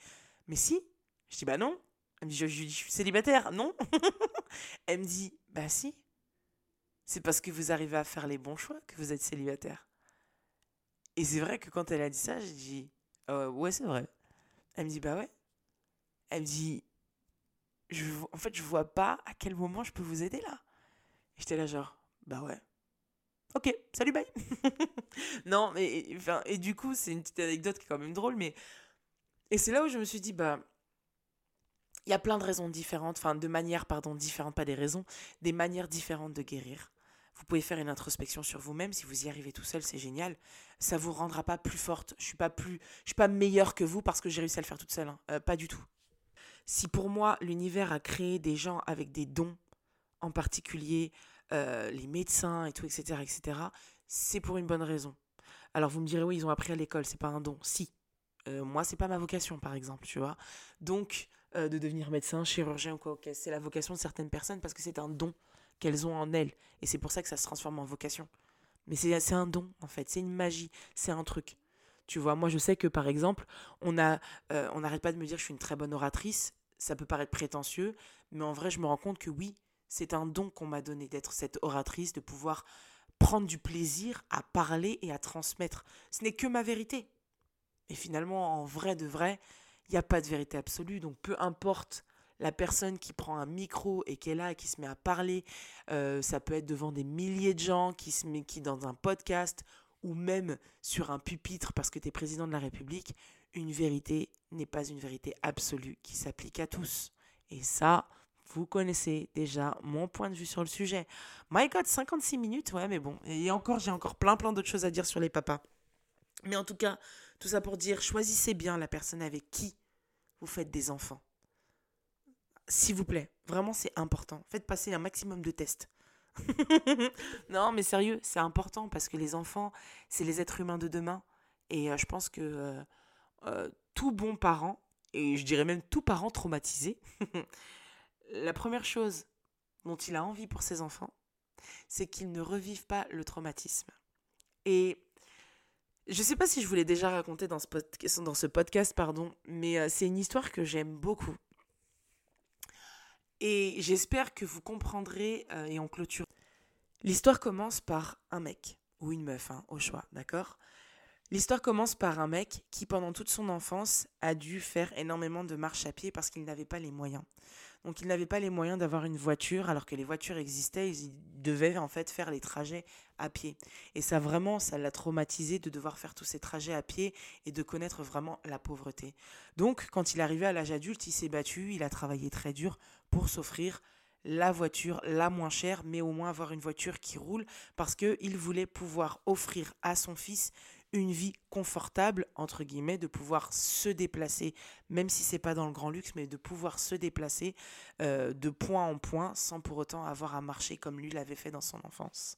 B: mais si. Je dis, bah non. Elle me dit, je, suis célibataire. Non. [laughs] Elle me dit, bah si. C'est parce que vous arrivez à faire les bons choix que vous êtes célibataire. Et c'est vrai que quand elle a dit ça, j'ai dit, euh, ouais, c'est vrai. Elle me dit, bah ouais. Elle me dit, en fait, je vois pas à quel moment je peux vous aider là. J'étais là genre, bah ouais. Ok, salut, bye. [laughs] non, mais enfin, et du coup, c'est une petite anecdote qui est quand même drôle, mais et c'est là où je me suis dit, bah, il y a plein de raisons différentes, enfin de manières, pardon, différentes, pas des raisons, des manières différentes de guérir. Vous pouvez faire une introspection sur vous-même. Si vous y arrivez tout seul, c'est génial. Ça vous rendra pas plus forte. Je suis pas plus, je suis pas meilleure que vous parce que j'ai réussi à le faire toute seule. Hein. Euh, pas du tout. Si pour moi, l'univers a créé des gens avec des dons, en particulier euh, les médecins et tout, etc., etc., c'est pour une bonne raison. Alors vous me direz, oui, ils ont appris à l'école, c'est pas un don. Si. Euh, moi, c'est pas ma vocation, par exemple, tu vois. Donc, euh, de devenir médecin, chirurgien ou quoi, c'est la vocation de certaines personnes parce que c'est un don qu'elles ont en elles. Et c'est pour ça que ça se transforme en vocation. Mais c'est un don, en fait. C'est une magie. C'est un truc. Tu vois, moi, je sais que, par exemple, on a, on n'arrête pas de me dire que je suis une très bonne oratrice ça peut paraître prétentieux, mais en vrai, je me rends compte que oui, c'est un don qu'on m'a donné d'être cette oratrice, de pouvoir prendre du plaisir à parler et à transmettre. Ce n'est que ma vérité. Et finalement, en vrai de vrai, il n'y a pas de vérité absolue. Donc peu importe la personne qui prend un micro et qui est là et qui se met à parler, euh, ça peut être devant des milliers de gens, qui se met qui dans un podcast ou même sur un pupitre parce que tu es président de la République, une vérité n'est pas une vérité absolue qui s'applique à tous. Et ça, vous connaissez déjà mon point de vue sur le sujet. My God, 56 minutes, ouais, mais bon. Et encore, j'ai encore plein, plein d'autres choses à dire sur les papas. Mais en tout cas, tout ça pour dire, choisissez bien la personne avec qui vous faites des enfants. S'il vous plaît, vraiment, c'est important. Faites passer un maximum de tests. [laughs] non, mais sérieux, c'est important parce que les enfants, c'est les êtres humains de demain. Et euh, je pense que euh, euh, tout bon parent, et je dirais même tout parent traumatisé, [laughs] la première chose dont il a envie pour ses enfants, c'est qu'ils ne revivent pas le traumatisme. Et je ne sais pas si je vous l'ai déjà raconté dans ce, podcast, dans ce podcast, pardon, mais c'est une histoire que j'aime beaucoup. Et j'espère que vous comprendrez euh, et en clôture. L'histoire commence par un mec ou une meuf, hein, au choix, d'accord? L'histoire commence par un mec qui, pendant toute son enfance, a dû faire énormément de marche à pied parce qu'il n'avait pas les moyens. Donc il n'avait pas les moyens d'avoir une voiture alors que les voitures existaient, il devait en fait faire les trajets à pied. Et ça vraiment, ça l'a traumatisé de devoir faire tous ces trajets à pied et de connaître vraiment la pauvreté. Donc quand il arrivé à l'âge adulte, il s'est battu, il a travaillé très dur pour s'offrir la voiture la moins chère, mais au moins avoir une voiture qui roule parce qu'il voulait pouvoir offrir à son fils une vie confortable, entre guillemets, de pouvoir se déplacer, même si c'est pas dans le grand luxe, mais de pouvoir se déplacer euh, de point en point sans pour autant avoir à marcher comme lui l'avait fait dans son enfance.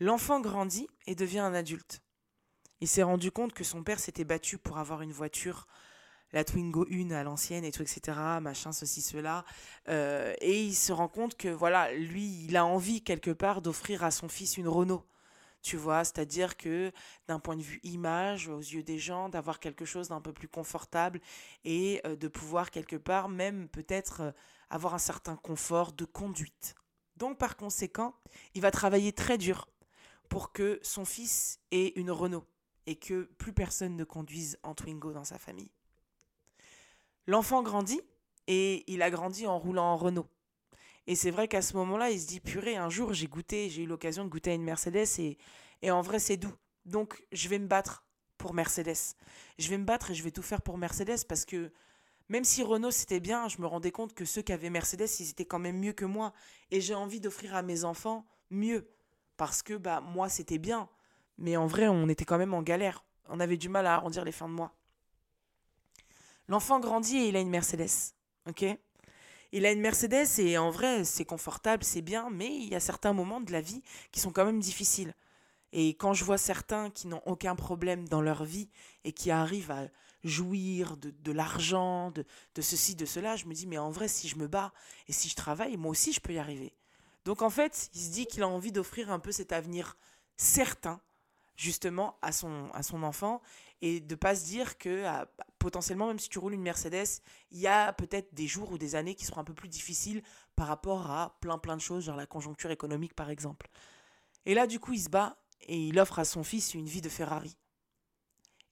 B: L'enfant grandit et devient un adulte. Il s'est rendu compte que son père s'était battu pour avoir une voiture, la Twingo 1 à l'ancienne et tout, etc., machin, ceci, cela. Euh, et il se rend compte que, voilà, lui, il a envie quelque part d'offrir à son fils une Renault tu vois, c'est-à-dire que d'un point de vue image, aux yeux des gens, d'avoir quelque chose d'un peu plus confortable et euh, de pouvoir quelque part même peut-être euh, avoir un certain confort de conduite. Donc par conséquent, il va travailler très dur pour que son fils ait une Renault et que plus personne ne conduise en Twingo dans sa famille. L'enfant grandit et il a grandi en roulant en Renault. Et c'est vrai qu'à ce moment-là, il se dit purée, un jour j'ai goûté, j'ai eu l'occasion de goûter à une Mercedes et, et en vrai c'est doux. Donc je vais me battre pour Mercedes. Je vais me battre et je vais tout faire pour Mercedes parce que même si Renault c'était bien, je me rendais compte que ceux qui avaient Mercedes, ils étaient quand même mieux que moi. Et j'ai envie d'offrir à mes enfants mieux. Parce que bah moi c'était bien. Mais en vrai, on était quand même en galère. On avait du mal à arrondir les fins de mois. L'enfant grandit et il a une Mercedes. Ok? Il a une Mercedes et en vrai, c'est confortable, c'est bien, mais il y a certains moments de la vie qui sont quand même difficiles. Et quand je vois certains qui n'ont aucun problème dans leur vie et qui arrivent à jouir de, l'argent, de, de ceci, de cela, je me dis, mais en vrai, si je me bats et si je travaille, moi aussi, je peux y arriver. Donc en fait, il se dit qu'il a envie d'offrir un peu cet avenir certain, justement, à son, à son enfant, et de pas se dire que ah, potentiellement, même si tu roules une Mercedes, il y a peut-être des jours ou des années qui seront un peu plus difficiles par rapport à plein plein de choses, genre la conjoncture économique par exemple. Et là, du coup, il se bat et il offre à son fils une vie de Ferrari.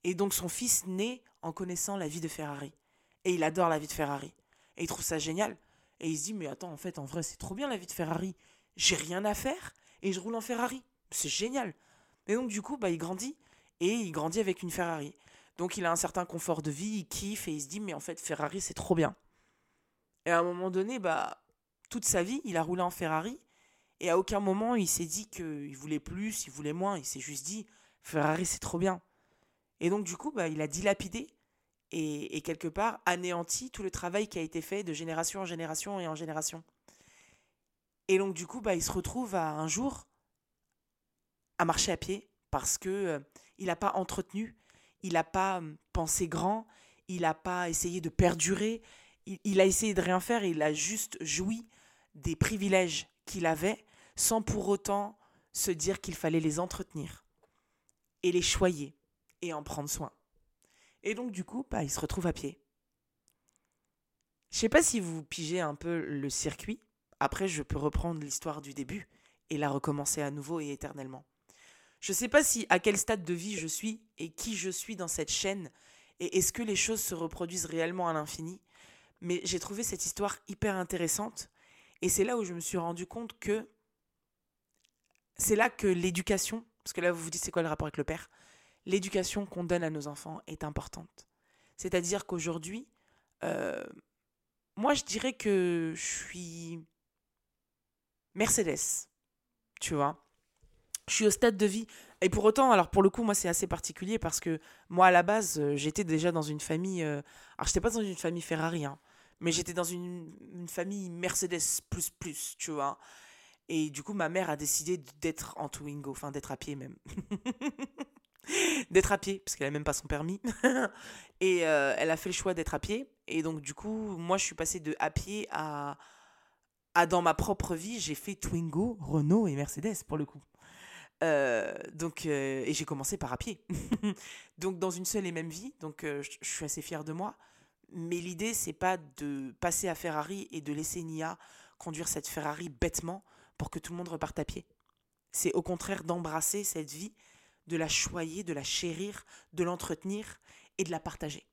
B: Et donc son fils naît en connaissant la vie de Ferrari. Et il adore la vie de Ferrari. Et il trouve ça génial. Et il se dit, mais attends, en fait, en vrai, c'est trop bien la vie de Ferrari. J'ai rien à faire et je roule en Ferrari. C'est génial. Et donc, du coup, bah, il grandit et il grandit avec une Ferrari. Donc, il a un certain confort de vie, il kiffe et il se dit, mais en fait, Ferrari, c'est trop bien. Et à un moment donné, bah, toute sa vie, il a roulé en Ferrari et à aucun moment, il s'est dit qu'il voulait plus, il voulait moins. Il s'est juste dit, Ferrari, c'est trop bien. Et donc, du coup, bah, il a dilapidé et, et, quelque part anéanti tout le travail qui a été fait de génération en génération et en génération. Et donc, du coup, bah, il se retrouve à un jour à marcher à pied parce que euh, il n'a pas entretenu, il n'a pas euh, pensé grand, il n'a pas essayé de perdurer, il, il, a essayé de rien faire, il a juste joui des privilèges qu'il avait sans pour autant se dire qu'il fallait les entretenir et les choyer et en prendre soin. Et donc du coup, bah, il se retrouve à pied. Je sais pas si vous pigez un peu le circuit. Après, je peux reprendre l'histoire du début et la recommencer à nouveau et éternellement. Je sais pas si à quel stade de vie je suis et qui je suis dans cette chaîne et est-ce que les choses se reproduisent réellement à l'infini. Mais j'ai trouvé cette histoire hyper intéressante et c'est là où je me suis rendu compte que c'est là que l'éducation, parce que là vous vous dites c'est quoi le rapport avec le père, l'éducation qu'on donne à nos enfants est importante. C'est-à-dire qu'aujourd'hui, euh, moi je dirais que je suis Mercedes, tu vois? Je suis au stade de vie. Et pour autant, alors pour le coup, moi c'est assez particulier parce que moi à la base, euh, j'étais déjà dans une famille. Euh, alors j'étais pas dans une famille Ferrari, hein, mais j'étais dans une, famille Mercedes tu vois. Et du coup, ma mère a décidé d'être en Twingo, enfin d'être à pied même. [laughs] d'être à pied, parce qu'elle n'a même pas son permis. [laughs] et euh, elle a fait le choix d'être à pied. Et donc, du coup, moi, je suis passée de à pied à, à dans ma propre vie, j'ai fait Twingo, Renault et Mercedes, pour le coup. Euh, donc, euh, et j'ai commencé par à pied. [laughs] donc, dans une seule et même vie. Donc, je, je suis assez fière de moi. Mais l'idée, c'est pas de passer à Ferrari et de laisser Nia conduire cette Ferrari bêtement pour que tout le monde reparte à pied. C'est au contraire d'embrasser cette vie de la choyer, de la chérir, de l'entretenir et de la partager.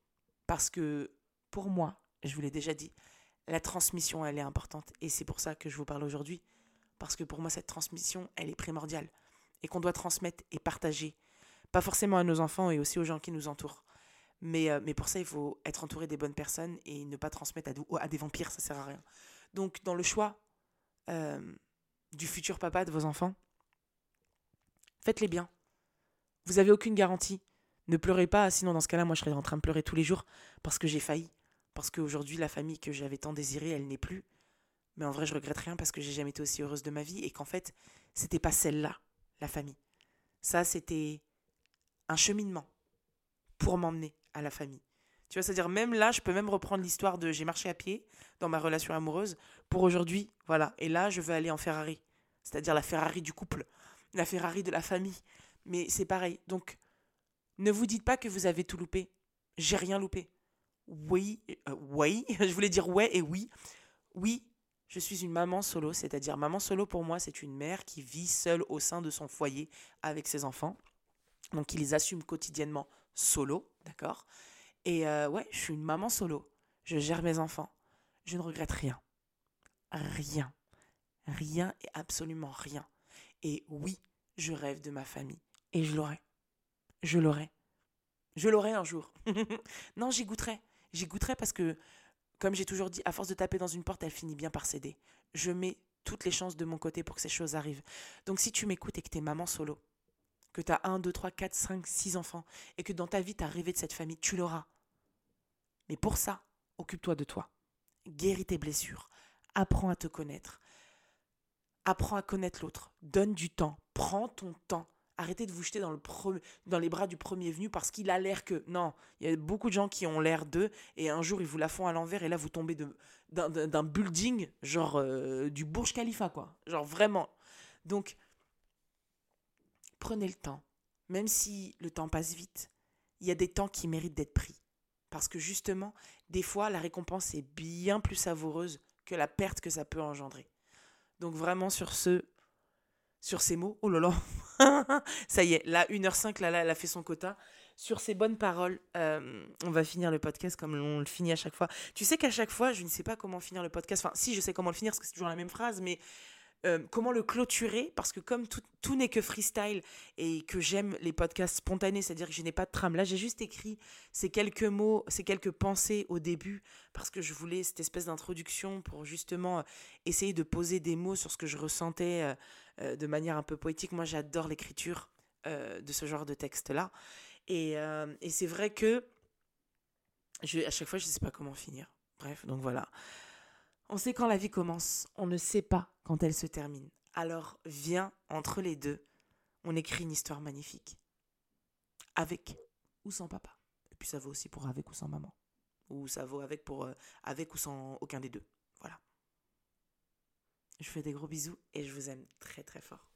B: Parce que pour moi, je vous l'ai déjà dit, la transmission, elle est importante. Et c'est pour ça que je vous parle aujourd'hui. Parce que pour moi, cette transmission, elle est primordiale. Et qu'on doit transmettre et partager. Pas forcément à nos enfants et aussi aux gens qui nous entourent. Mais, euh, mais pour ça, il faut être entouré des bonnes personnes et ne pas transmettre à, des vampires, ça sert à rien. Donc, dans le choix euh, du futur papa de vos enfants, faites-les bien. Vous avez aucune garantie. Ne pleurez pas, sinon dans ce cas-là, moi je serais en train de pleurer tous les jours parce que j'ai failli. Parce qu'aujourd'hui, la famille que j'avais tant désirée, elle n'est plus. Mais en vrai, je regrette rien parce que j'ai jamais été aussi heureuse de ma vie et qu'en fait, c'était pas celle-là, la famille. Ça, c'était un cheminement pour m'emmener à la famille. Tu vois, c'est-à-dire même là, je peux même reprendre l'histoire de j'ai marché à pied dans ma relation amoureuse pour aujourd'hui, voilà. Et là, je veux aller en Ferrari, c'est-à-dire la Ferrari du couple, la Ferrari de la famille, mais c'est pareil. Donc, ne vous dites pas que vous avez tout loupé. J'ai rien loupé. Oui, euh, oui, [laughs] je voulais dire ouais et oui. Oui, Je suis une maman solo, c'est-à-dire maman solo pour moi, c'est une mère qui vit seule au sein de son foyer avec ses enfants. Donc qui les assume quotidiennement solo, d'accord? Et euh, ouais, je suis une maman solo. Je gère mes enfants. Je ne regrette rien. Rien. Rien et absolument rien. Et oui, je rêve de ma famille. Et je l'aurai. Je l'aurai. Je l'aurai un jour. [laughs] non, j'y goûterai. J'y goûterai parce que, comme j'ai toujours dit, à force de taper dans une porte, elle finit bien par céder. Je mets toutes les chances de mon côté pour que ces choses arrivent. Donc si tu m'écoutes et que t'es maman solo, que tu as 1, 2, 3, 4, 5, 6 enfants, et que dans ta vie tu as rêvé de cette famille, tu l'auras. Mais pour ça, occupe-toi de toi. Guéris tes blessures. Apprends à te connaître. Apprends à connaître l'autre. Donne du temps. Prends ton temps. Arrêtez de vous jeter dans, le dans les bras du premier venu parce qu'il a l'air que. Non, il y a beaucoup de gens qui ont l'air d'eux et un jour ils vous la font à l'envers et là vous tombez d'un building, genre euh, du Burj Khalifa, quoi. Genre vraiment. Donc, prenez le temps. Même si le temps passe vite, il y a des temps qui méritent d'être pris. Parce que justement, des fois, la récompense est bien plus savoureuse que la perte que ça peut engendrer. Donc vraiment sur ce, sur ces mots, oh là là, [laughs] [laughs] ça y est, là 1h05, là, là, elle a fait son quota. Sur ces bonnes paroles, euh, on va finir le podcast comme on le finit à chaque fois. Tu sais qu'à chaque fois, je ne sais pas comment finir le podcast. Enfin, si, je sais comment le finir, parce que c'est toujours la même phrase, mais euh, comment le clôturer? Parce que comme tout, n'est que freestyle et que j'aime les podcasts spontanés, c'est-à-dire que je n'ai pas de trame. Là, j'ai juste écrit ces quelques mots, ces quelques pensées au début parce que je voulais cette espèce d'introduction pour justement euh, essayer de poser des mots sur ce que je ressentais euh, de manière un peu poétique. Moi, j'adore l'écriture de ce genre de texte-là. Et, et c'est vrai que à chaque fois, je ne sais pas comment finir. Bref, donc voilà. On sait quand la vie commence, on ne sait pas quand elle se termine. Alors viens, entre les deux, on écrit une histoire magnifique. Avec ou sans papa. Et puis ça vaut aussi pour avec ou sans maman. Ou ça vaut avec pour euh, avec ou sans aucun des deux. Voilà. Je fais des gros bisous et je vous aime très très fort.